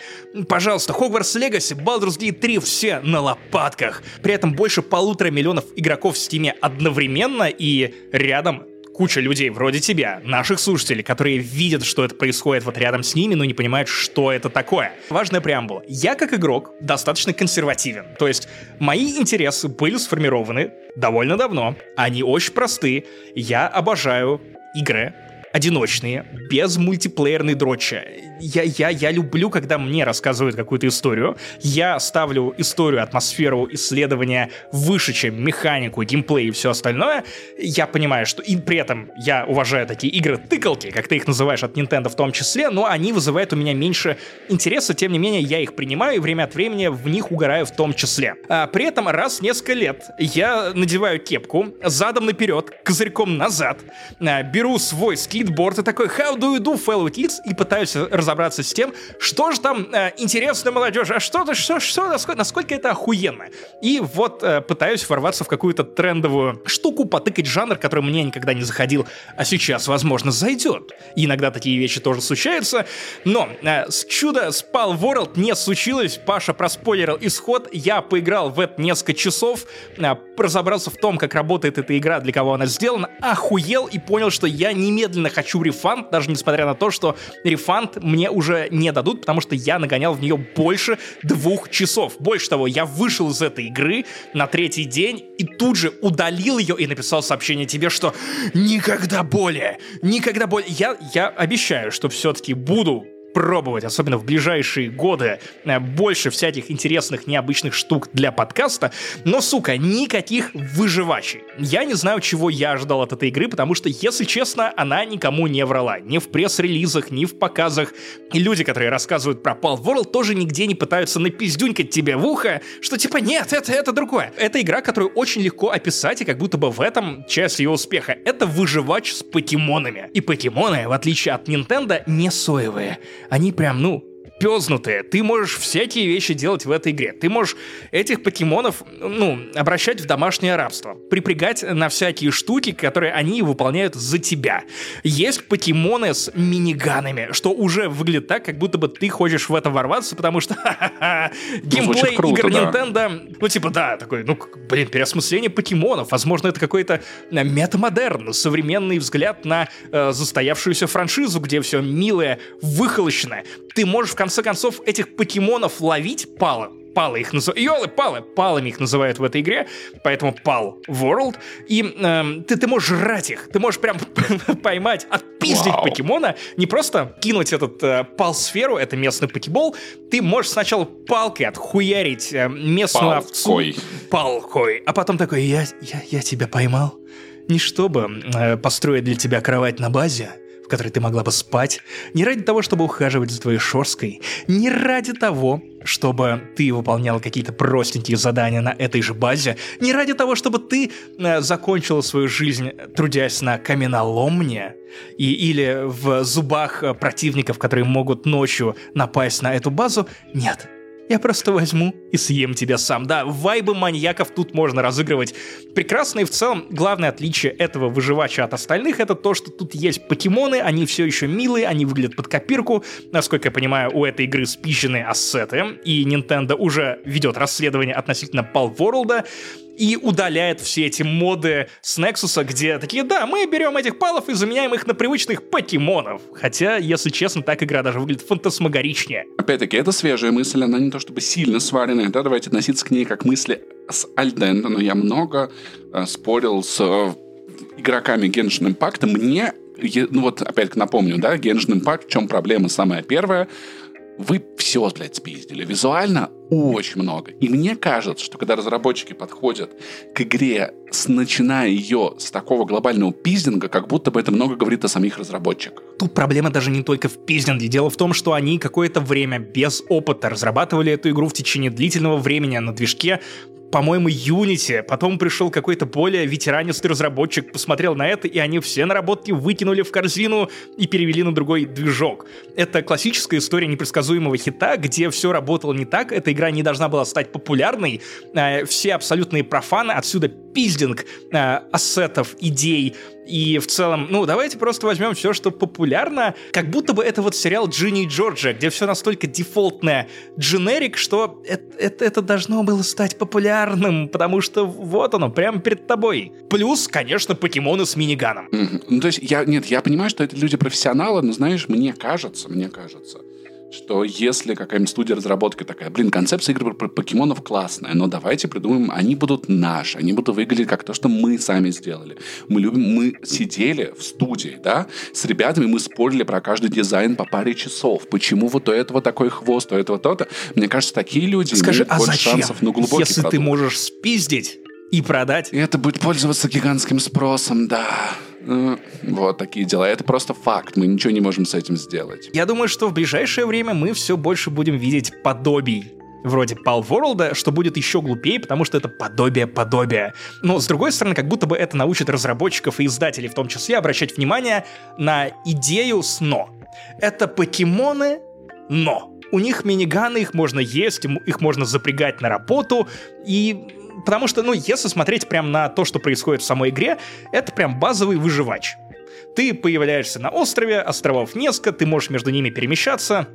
Пожалуйста, Hogwarts Legacy, Baldur's Gate 3 все на лопатках. При этом больше полутора миллионов игроков в Стиме одновременно и рядом куча людей вроде тебя, наших слушателей, которые видят, что это происходит вот рядом с ними, но не понимают, что это такое. Важная преамбула. Я как игрок достаточно консервативен. То есть мои интересы были сформированы довольно давно. Они очень просты. Я обожаю игры, одиночные, без мультиплеерной дрочи. Я, я, я люблю, когда мне рассказывают какую-то историю. Я ставлю историю, атмосферу, исследования выше, чем механику, геймплей и все остальное. Я понимаю, что и при этом я уважаю такие игры-тыкалки, как ты их называешь от Nintendo в том числе, но они вызывают у меня меньше интереса, тем не менее я их принимаю и время от времени в них угораю в том числе. А при этом раз в несколько лет я надеваю кепку задом наперед, козырьком назад, а, беру свой скид скейтборд и такой «How do you do, fellow kids?» и пытаюсь разобраться с тем, что же там э, интересно молодежи, а что, что, что насколько, насколько это охуенно. И вот э, пытаюсь ворваться в какую-то трендовую штуку, потыкать жанр, который мне никогда не заходил, а сейчас, возможно, зайдет. И иногда такие вещи тоже случаются, но э, с чудо Spal World не случилось, Паша проспойлерил исход, я поиграл в это несколько часов, э, разобрался в том, как работает эта игра, для кого она сделана, охуел и понял, что я немедленно хочу рефанд, даже несмотря на то, что рефанд мне уже не дадут, потому что я нагонял в нее больше двух часов. Больше того, я вышел из этой игры на третий день и тут же удалил ее и написал сообщение тебе, что никогда более, никогда более. Я, я обещаю, что все-таки буду пробовать, особенно в ближайшие годы, э, больше всяких интересных, необычных штук для подкаста, но, сука, никаких выживачей. Я не знаю, чего я ожидал от этой игры, потому что, если честно, она никому не врала. Ни в пресс-релизах, ни в показах. И люди, которые рассказывают про Pal World, тоже нигде не пытаются напиздюнькать тебе в ухо, что типа нет, это, это другое. Это игра, которую очень легко описать, и как будто бы в этом часть ее успеха. Это выживач с покемонами. И покемоны, в отличие от Nintendo, не соевые они прям, ну, пезнутые. Ты можешь всякие вещи делать в этой игре. Ты можешь этих покемонов, ну, обращать в домашнее рабство. Припрягать на всякие штуки, которые они выполняют за тебя. Есть покемоны с миниганами, что уже выглядит так, как будто бы ты хочешь в это ворваться, потому что ну, геймплей круто, игр да. Nintendo, ну, типа, да, такой, ну, блин, переосмысление покемонов. Возможно, это какой-то э, метамодерн, современный взгляд на э, застоявшуюся франшизу, где все милое, выхолощенное. Ты можешь в конце концов, этих покемонов ловить пало. Палы их называют. Йолы, палы. Палами их называют в этой игре. Поэтому пал World. И э, ты, ты можешь жрать их. Ты можешь прям поймать, отпиздить Вау. покемона. Не просто кинуть этот э, пал-сферу, это местный покебол. Ты можешь сначала палкой отхуярить э, местную Палкой. овцу. Палкой. А потом такой, я, я, я тебя поймал. Не чтобы э, построить для тебя кровать на базе, в которой ты могла бы спать, не ради того, чтобы ухаживать за твоей шорской, не ради того, чтобы ты выполнял какие-то простенькие задания на этой же базе, не ради того, чтобы ты э, закончила свою жизнь, трудясь на каменоломне, и, или в зубах противников, которые могут ночью напасть на эту базу. Нет. Я просто возьму и съем тебя сам. Да, вайбы маньяков тут можно разыгрывать прекрасно, и в целом главное отличие этого выживача от остальных это то, что тут есть покемоны, они все еще милые, они выглядят под копирку. Насколько я понимаю, у этой игры спищены ассеты, и Nintendo уже ведет расследование относительно Pal World, и удаляет все эти моды с Nexus, где такие, да, мы берем этих палов и заменяем их на привычных покемонов. Хотя, если честно, так игра даже выглядит фантасмагоричнее. Опять-таки, это свежая мысль, она не то чтобы сильно сваренная, да, давайте относиться к ней как мысли с Альдента, но я много э, спорил с э, игроками Genshin Impact, мне, ну вот опять напомню, да, Genshin Impact, в чем проблема самая первая, вы все, блядь, спиздили. Визуально очень много. И мне кажется, что когда разработчики подходят к игре, с, начиная ее с такого глобального пиздинга, как будто бы это много говорит о самих разработчиках. Тут проблема даже не только в пиздинге. Дело в том, что они какое-то время без опыта разрабатывали эту игру в течение длительного времени на движке, по-моему, Unity. Потом пришел какой-то более ветеранистый разработчик, посмотрел на это, и они все наработки выкинули в корзину и перевели на другой движок. Это классическая история непредсказуемого хита, где все работало не так, эта игра не должна была стать популярной, э, все абсолютные профаны, отсюда пиздинг э, ассетов, идей, и в целом, ну, давайте просто возьмем все, что популярно, как будто бы это вот сериал Джинни и Джорджа, где все настолько дефолтное дженерик, что это, это, это должно было стать популярным, потому что вот оно, прямо перед тобой. Плюс, конечно, покемоны с миниганом. Mm-hmm. Ну, то есть, я, нет, я понимаю, что это люди профессионалы, но, знаешь, мне кажется, мне кажется, что если какая-нибудь студия разработки такая, блин, концепция игры про покемонов классная, но давайте придумаем, они будут наши, они будут выглядеть как то, что мы сами сделали. Мы любим, мы сидели в студии, да, с ребятами мы спорили про каждый дизайн по паре часов. Почему вот у этого такой хвост, у этого то-то. Мне кажется, такие люди Скажи, имеют а больше зачем? шансов на глубокий Если продукт. ты можешь спиздить и продать. И это будет пользоваться гигантским спросом, да. Вот такие дела. Это просто факт. Мы ничего не можем с этим сделать. Я думаю, что в ближайшее время мы все больше будем видеть подобий вроде Pal World, что будет еще глупее, потому что это подобие подобия. Но, с другой стороны, как будто бы это научит разработчиков и издателей в том числе обращать внимание на идею с «но». Это покемоны, но. У них миниганы, их можно есть, их можно запрягать на работу, и Потому что, ну, если смотреть прям на то, что происходит в самой игре, это прям базовый выживач. Ты появляешься на острове, островов несколько, ты можешь между ними перемещаться,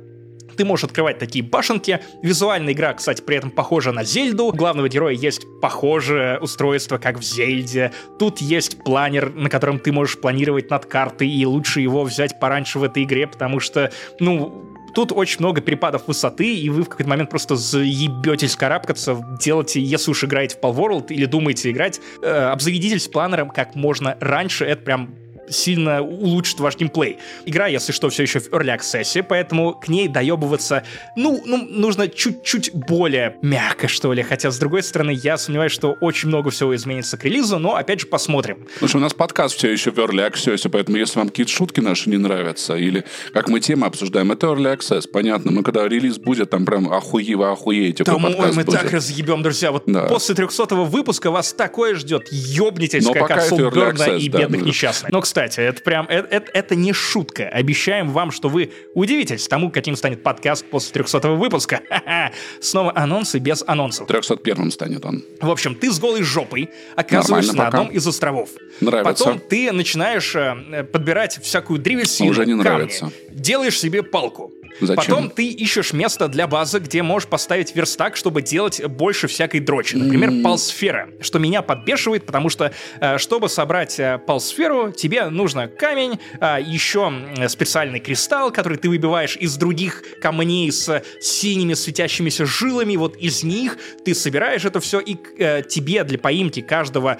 ты можешь открывать такие башенки. Визуальная игра, кстати, при этом похожа на Зельду. У главного героя есть похожее устройство, как в Зельде. Тут есть планер, на котором ты можешь планировать над картой, и лучше его взять пораньше в этой игре, потому что, ну, Тут очень много перепадов высоты, и вы в какой-то момент просто заебетесь карабкаться, делайте, если уж играете в Palworld или думаете играть, э, обзаведитесь планером как можно раньше, это прям сильно улучшит ваш геймплей. Игра, если что, все еще в Early Access, поэтому к ней доебываться, ну, ну, нужно чуть-чуть более мягко, что ли. Хотя, с другой стороны, я сомневаюсь, что очень много всего изменится к релизу, но, опять же, посмотрим. Слушай, у нас подкаст все еще в Early Access, поэтому если вам какие-то шутки наши не нравятся, или как мы темы обсуждаем, это Early Access, понятно. Мы когда релиз будет, там прям охуево охуеете. Да, мы будет. так разъебем, друзья. Вот да. после 300 выпуска вас такое ждет. Ёбнитесь, но как от Солберна и да, бедных ну... несчастных. Но, кстати, кстати, это прям, это, это, это не шутка. Обещаем вам, что вы удивитесь тому, каким станет подкаст после 300 выпуска. Ха-ха. Снова анонсы без анонсов. 301 станет он. В общем, ты с голой жопой оказываешься на одном из островов. Нравится. Потом ты начинаешь э, подбирать всякую древесину, Уже не камни, нравится. делаешь себе палку. Зачем? Потом ты ищешь место для базы, где можешь поставить верстак, чтобы делать больше всякой дрочи. Например, mm-hmm. палсфера, что меня подбешивает, потому что, э, чтобы собрать э, палсферу, тебе нужно камень, а, еще специальный кристалл, который ты выбиваешь из других камней с синими светящимися жилами. Вот из них ты собираешь это все, и э, тебе для поимки каждого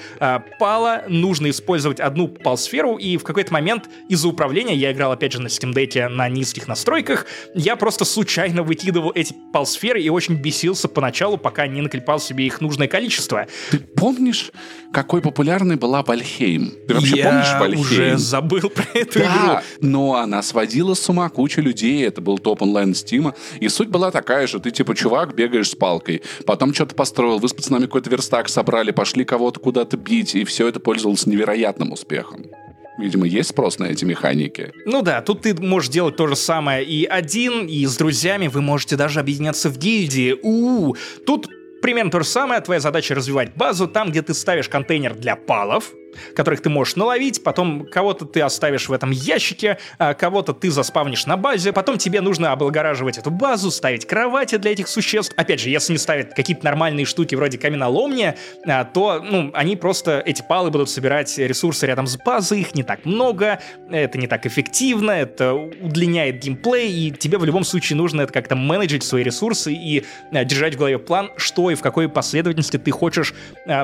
пала нужно использовать одну палсферу, и в какой-то момент из-за управления, я играл опять же на Steam Deck на низких настройках, я просто случайно выкидывал эти полсферы и очень бесился поначалу, пока не наклепал себе их нужное количество. Ты помнишь, какой популярной была Вальхейм? Ты вообще я помнишь Вальхейм? уже забыл про эту да, игру. но она сводила с ума кучу людей, это был топ онлайн Стима, и суть была такая же, ты типа чувак, бегаешь с палкой, потом что-то построил, вы с пацанами какой-то верстак собрали, пошли кого-то куда-то бить, и все это пользовалось невероятным успехом. Видимо, есть спрос на эти механики. Ну да, тут ты можешь делать то же самое и один, и с друзьями. Вы можете даже объединяться в гильдии. У-у-у. Тут примерно то же самое. Твоя задача развивать базу там, где ты ставишь контейнер для палов, которых ты можешь наловить, потом кого-то ты оставишь в этом ящике, а кого-то ты заспавнишь на базе, потом тебе нужно облагораживать эту базу, ставить кровати для этих существ. Опять же, если не ставят какие-то нормальные штуки вроде каменоломни, а, то, ну, они просто, эти палы будут собирать ресурсы рядом с базой, их не так много, это не так эффективно, это удлиняет геймплей, и тебе в любом случае нужно это как-то менеджить свои ресурсы и а, держать в голове план, что и в какой последовательности ты хочешь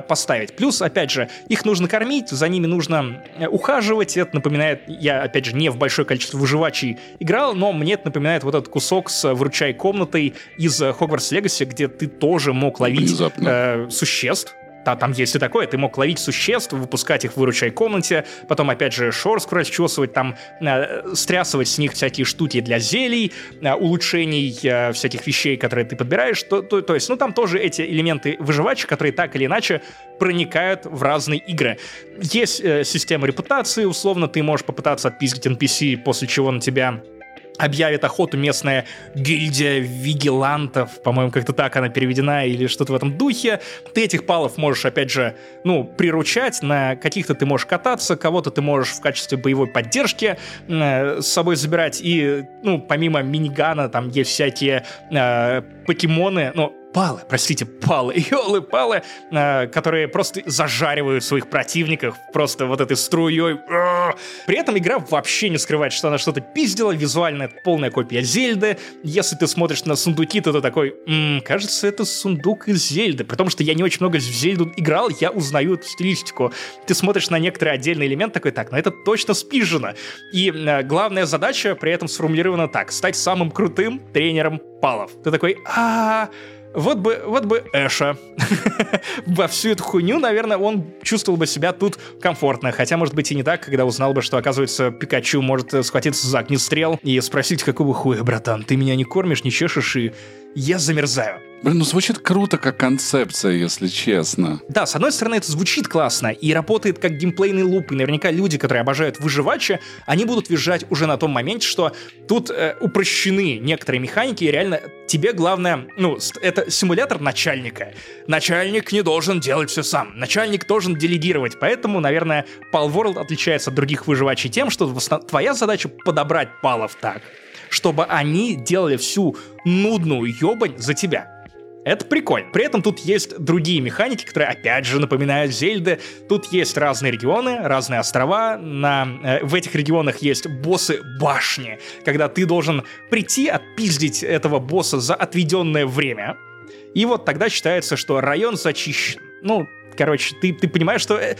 поставить. Плюс, опять же, их нужно кормить, кормить, за ними нужно э, ухаживать. Это напоминает, я, опять же, не в большое количество выживачей играл, но мне это напоминает вот этот кусок с «Выручай комнатой» из Hogwarts Legacy, где ты тоже мог ловить э, существ, да, там есть и такое, ты мог ловить существ, выпускать их в выручай комнате, потом, опять же, шорстку расчесывать, там, э, стрясывать с них всякие штуки для зелий, э, улучшений э, всяких вещей, которые ты подбираешь, то, то, то есть, ну, там тоже эти элементы выживачи, которые так или иначе проникают в разные игры. Есть э, система репутации, условно, ты можешь попытаться отпиздить NPC, после чего на тебя объявит охоту местная гильдия вигилантов, по-моему, как-то так она переведена или что-то в этом духе. Ты этих палов можешь, опять же, ну, приручать, на каких-то ты можешь кататься, кого-то ты можешь в качестве боевой поддержки э, с собой забирать, и, ну, помимо минигана там есть всякие э, покемоны, ну, палы, простите, палы, елы-палы, э, которые просто зажаривают своих противников просто вот этой струей. При этом игра вообще не скрывает, что она что-то пиздила, визуально это полная копия Зельды. Если ты смотришь на сундуки, то ты такой, м-м, кажется, это сундук из Зельды. Потому что я не очень много в Зельду играл, я узнаю эту стилистику. Ты смотришь на некоторые отдельные элементы, такой, так, ну это точно спижено. И э, главная задача при этом сформулирована так, стать самым крутым тренером палов. Ты такой, а вот бы, вот бы Эша. Во всю эту хуйню, наверное, он чувствовал бы себя тут комфортно. Хотя, может быть, и не так, когда узнал бы, что, оказывается, Пикачу может схватиться за огнестрел и спросить, какого хуя, братан, ты меня не кормишь, не чешешь, и я замерзаю. Блин, ну звучит круто как концепция, если честно. Да, с одной стороны, это звучит классно и работает как геймплейный луп, и наверняка люди, которые обожают выживачи, они будут визжать уже на том моменте, что тут э, упрощены некоторые механики, и реально тебе главное, ну, это симулятор начальника. Начальник не должен делать все сам, начальник должен делегировать, поэтому, наверное, Pal World отличается от других выживачей тем, что твоя задача подобрать палов так, чтобы они делали всю нудную ебань за тебя. Это прикольно. При этом тут есть другие механики, которые опять же напоминают Зельды. Тут есть разные регионы, разные острова. На, э, в этих регионах есть боссы башни, когда ты должен прийти, отпиздить этого босса за отведенное время. И вот тогда считается, что район зачищен. Ну, короче, ты, ты понимаешь, что э,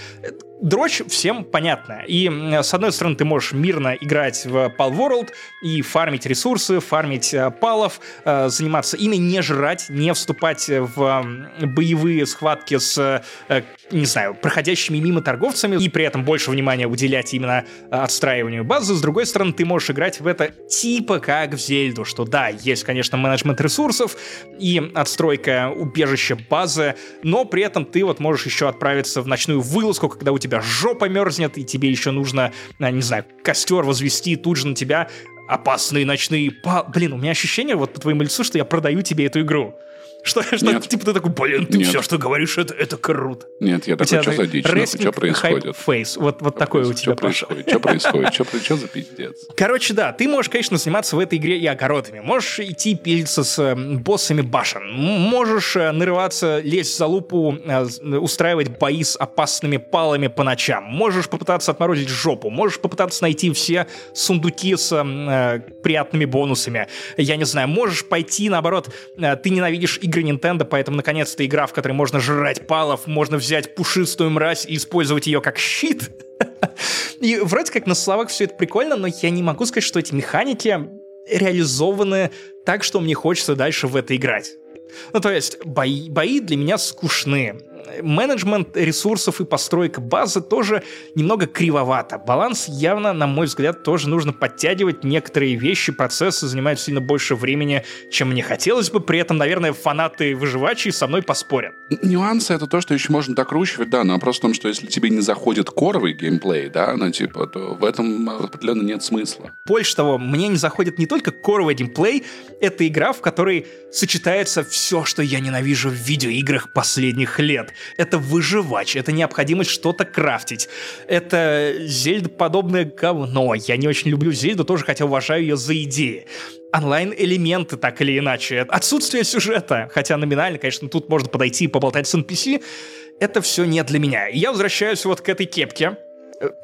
дрочь всем понятна. И, с одной стороны, ты можешь мирно играть в Pal World и фармить ресурсы, фармить э, палов, э, заниматься ими, не жрать, не вступать в боевые схватки с, э, не знаю, проходящими мимо торговцами, и при этом больше внимания уделять именно отстраиванию базы. С другой стороны, ты можешь играть в это типа как в Зельду, что да, есть, конечно, менеджмент ресурсов и отстройка убежища базы, но при этом ты вот можешь еще отправиться в ночную вылазку, когда у тебя тебя жопа мерзнет, и тебе еще нужно, а, не знаю, костер возвести, тут же на тебя опасные ночные... Блин, у меня ощущение вот по твоему лицу, что я продаю тебе эту игру. Что, что типа ты такой, блин, ты Нет. все, что говоришь, это, это круто. Нет, я такой, что за дичь, что происходит? Фейс, вот, вот такое у тебя происходит? Что происходит? Что за пиздец? Короче, да, ты можешь, конечно, заниматься в этой игре и огородами. Можешь идти пилиться с э, боссами башен. Можешь э, нарываться, лезть за лупу, э, устраивать бои с опасными палами по ночам. Можешь попытаться отморозить жопу. Можешь попытаться найти все сундуки с э, приятными бонусами. Я не знаю, можешь пойти, наоборот, ты ненавидишь игры Nintendo, поэтому наконец-то игра, в которой можно жрать палов, можно взять пушистую мразь и использовать ее как щит. И вроде как на словах все это прикольно, но я не могу сказать, что эти механики реализованы так, что мне хочется дальше в это играть. Ну, то есть, бои, бои для меня скучны. Менеджмент ресурсов и постройка базы тоже немного кривовато. Баланс явно, на мой взгляд, тоже нужно подтягивать. Некоторые вещи, процессы занимают сильно больше времени, чем мне хотелось бы. При этом, наверное, фанаты выживачей со мной поспорят. Нюансы — это то, что еще можно докручивать, да, но вопрос в том, что если тебе не заходит коровый геймплей, да, ну, типа, то в этом определенно нет смысла. Больше того, мне не заходит не только коровый геймплей, это игра, в которой сочетается все, что я ненавижу в видеоиграх последних лет. Это выживач, это необходимость что-то крафтить, это Зельда-подобное говно. Я не очень люблю Зельду, тоже хотя уважаю ее за идеи онлайн-элементы, так или иначе. Отсутствие сюжета, хотя номинально, конечно, тут можно подойти и поболтать с NPC, это все не для меня. я возвращаюсь вот к этой кепке,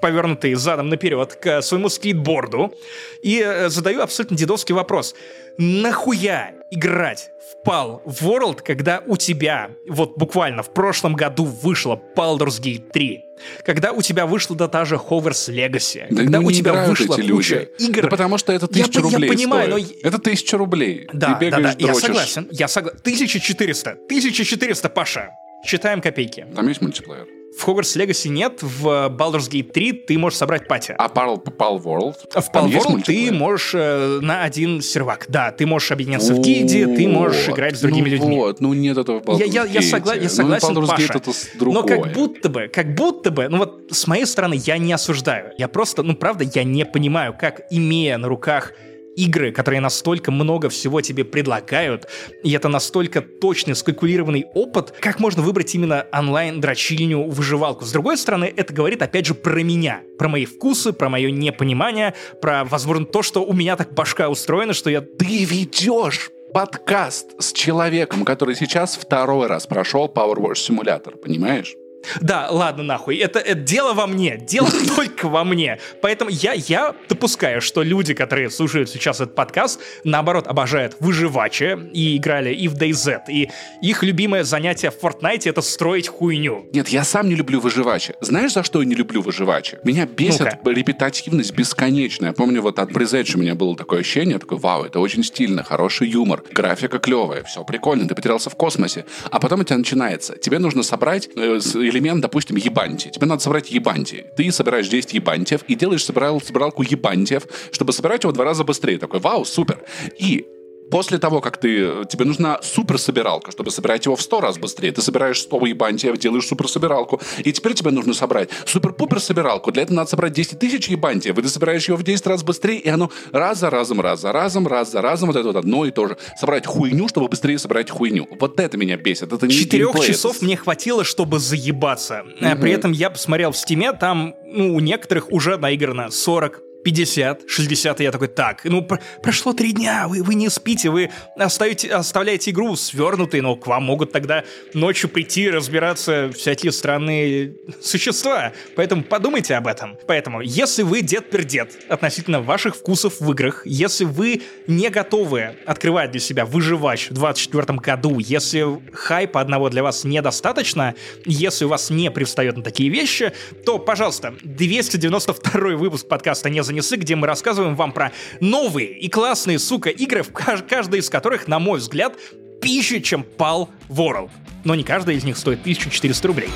повернутый задом наперед к своему скейтборду и э, задаю абсолютно дедовский вопрос. Нахуя играть в PAL World, когда у тебя, вот буквально в прошлом году вышло Baldur's Gate 3, когда у тебя вышла да та же Hogwarts Legacy, да когда у тебя вышла куча игр... Да потому что это тысяча я, рублей Я понимаю, стоит. но... Это тысяча рублей. Да, Ты да, да, дрочишь. я согласен, я согласен. 1400, 1400, Паша. Считаем копейки. Там есть мультиплеер? В Hogwarts Legacy нет, в Baldur's Gate 3 ты можешь собрать пати. А Pal, Pal World? В Pal World ты можешь э, на один сервак. Да, ты можешь объединяться в гильдии, ты можешь играть с другими ну людьми. Вот, ну нет этого в Baldur's я, я, я, согла- я согласен, ну, Паша. Gate это другое. Но как будто бы, как будто бы, ну вот с моей стороны я не осуждаю. Я просто, ну правда, я не понимаю, как имея на руках игры, которые настолько много всего тебе предлагают, и это настолько точный, скалькулированный опыт, как можно выбрать именно онлайн-дрочильню выживалку? С другой стороны, это говорит опять же про меня, про мои вкусы, про мое непонимание, про, возможно, то, что у меня так башка устроена, что я... Ты ведешь подкаст с человеком, который сейчас второй раз прошел Wash симулятор, понимаешь? Да, ладно, нахуй. Это, это дело во мне. Дело только во мне. Поэтому я, я допускаю, что люди, которые слушают сейчас этот подкаст, наоборот, обожают выживачи и играли и в DayZ. И их любимое занятие в Fortnite — это строить хуйню. Нет, я сам не люблю выживачи. Знаешь, за что я не люблю выживачи? Меня бесит ну репетативность бесконечная. Я помню, вот от Presage у меня было такое ощущение, такое, вау, это очень стильно, хороший юмор, графика клевая, все прикольно, ты потерялся в космосе. А потом у тебя начинается. Тебе нужно собрать э, элемент, допустим, ебанти. Тебе надо собрать ебанти. Ты собираешь 10 ебантиев и делаешь собирал, собиралку ебантиев, чтобы собирать его два раза быстрее. Такой, вау, супер. И После того, как ты, тебе нужна супер собиралка, чтобы собирать его в 100 раз быстрее. Ты собираешь 100 ебантиев, делаешь супер собиралку. И теперь тебе нужно собрать супер-пупер собиралку. Для этого надо собрать 10 тысяч ебантиев. И ты собираешь его в 10 раз быстрее, и оно раз за разом, раз за разом, раз за разом, вот это вот одно и то же. Собрать хуйню, чтобы быстрее собрать хуйню. Вот это меня бесит. Это не Четырех часов это... мне хватило, чтобы заебаться. Угу. При этом я посмотрел в стиме, там ну, у некоторых уже наиграно 40 50, 60, и я такой, так, ну, пр прошло три дня, вы, вы не спите, вы оставите, оставляете игру свернутой, но к вам могут тогда ночью прийти разбираться всякие странные существа, поэтому подумайте об этом. Поэтому, если вы дед-пердед относительно ваших вкусов в играх, если вы не готовы открывать для себя выживач в 2024 году, если хайпа одного для вас недостаточно, если у вас не привстает на такие вещи, то, пожалуйста, 292 выпуск подкаста «Не за занесы, где мы рассказываем вам про новые и классные, сука, игры, каждая из которых, на мой взгляд, пища, чем Pal World. Но не каждая из них стоит 1400 рублей.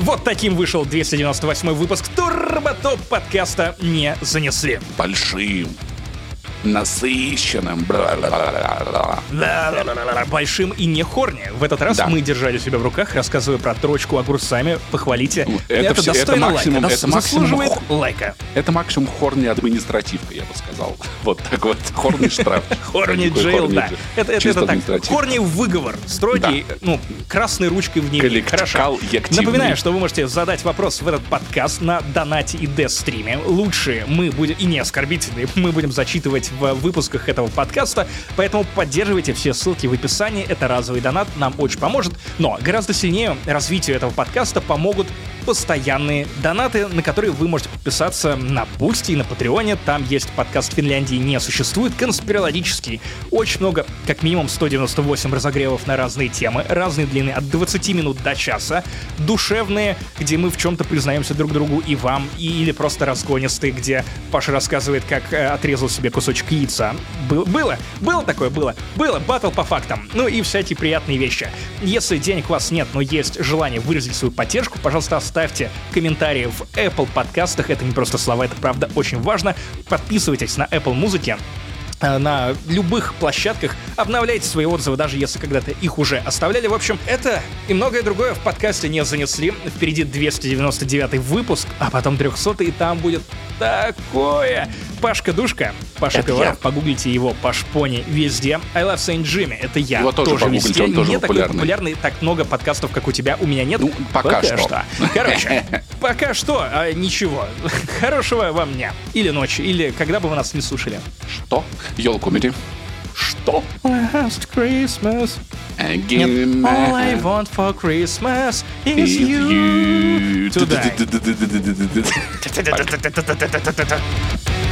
Вот таким вышел 298 выпуск Турбо Топ подкаста «Не занесли». Большим насыщенным. Большим и не хорни. В этот раз да. мы держали себя в руках, рассказывая про трочку огурцами. Похвалите. Это, это все, достойно это максимум, лайка. Это заслуживает максимум, лайка. Это максимум хорни административка, я бы сказал. Вот так вот. Хорни штраф. Хорни джейл, да. Это, это, это так. Хорни выговор. Строгий, ну, красной ручкой в ней. Хорошо. Напоминаю, что вы можете задать вопрос в этот подкаст на донате и дес-стриме. Лучше мы будем, и не оскорбительные, мы будем зачитывать в выпусках этого подкаста, поэтому поддерживайте все ссылки в описании, это разовый донат, нам очень поможет, но гораздо сильнее развитию этого подкаста помогут постоянные донаты, на которые вы можете подписаться на Boosty и на Patreon е. Там есть подкаст Финляндии не существует, конспирологический. Очень много, как минимум 198 разогревов на разные темы, разные длины, от 20 минут до часа, душевные, где мы в чем-то признаемся друг другу и вам, и, или просто разгонистые, где Паша рассказывает, как э, отрезал себе кусочек яйца. Был, было, было такое, было, было, батл по фактам. Ну и всякие приятные вещи. Если денег у вас нет, но есть желание выразить свою поддержку, пожалуйста, оставьте комментарии в Apple подкастах. Это не просто слова, это правда очень важно. Подписывайтесь на Apple Музыки Э, на любых площадках. Обновляйте свои отзывы, даже если когда-то их уже оставляли. В общем, это и многое другое в подкасте не занесли. Впереди 299 выпуск, а потом 300 и там будет такое. Пашка Душка, Паша Пиваров, погуглите его Пашпони везде. I Love Saint Jimmy, это я. Его тоже, тоже везде. Он тоже не популярный. такой популярный, так много подкастов, как у тебя, у меня нет. Ну, пока, пока что. что. Короче, пока что, а, ничего. Хорошего вам дня. Или ночи, или когда бы вы нас не слушали. Что? Йол-комеди. Что? Last Christmas. Нет, all I want for Christmas is you. Туда.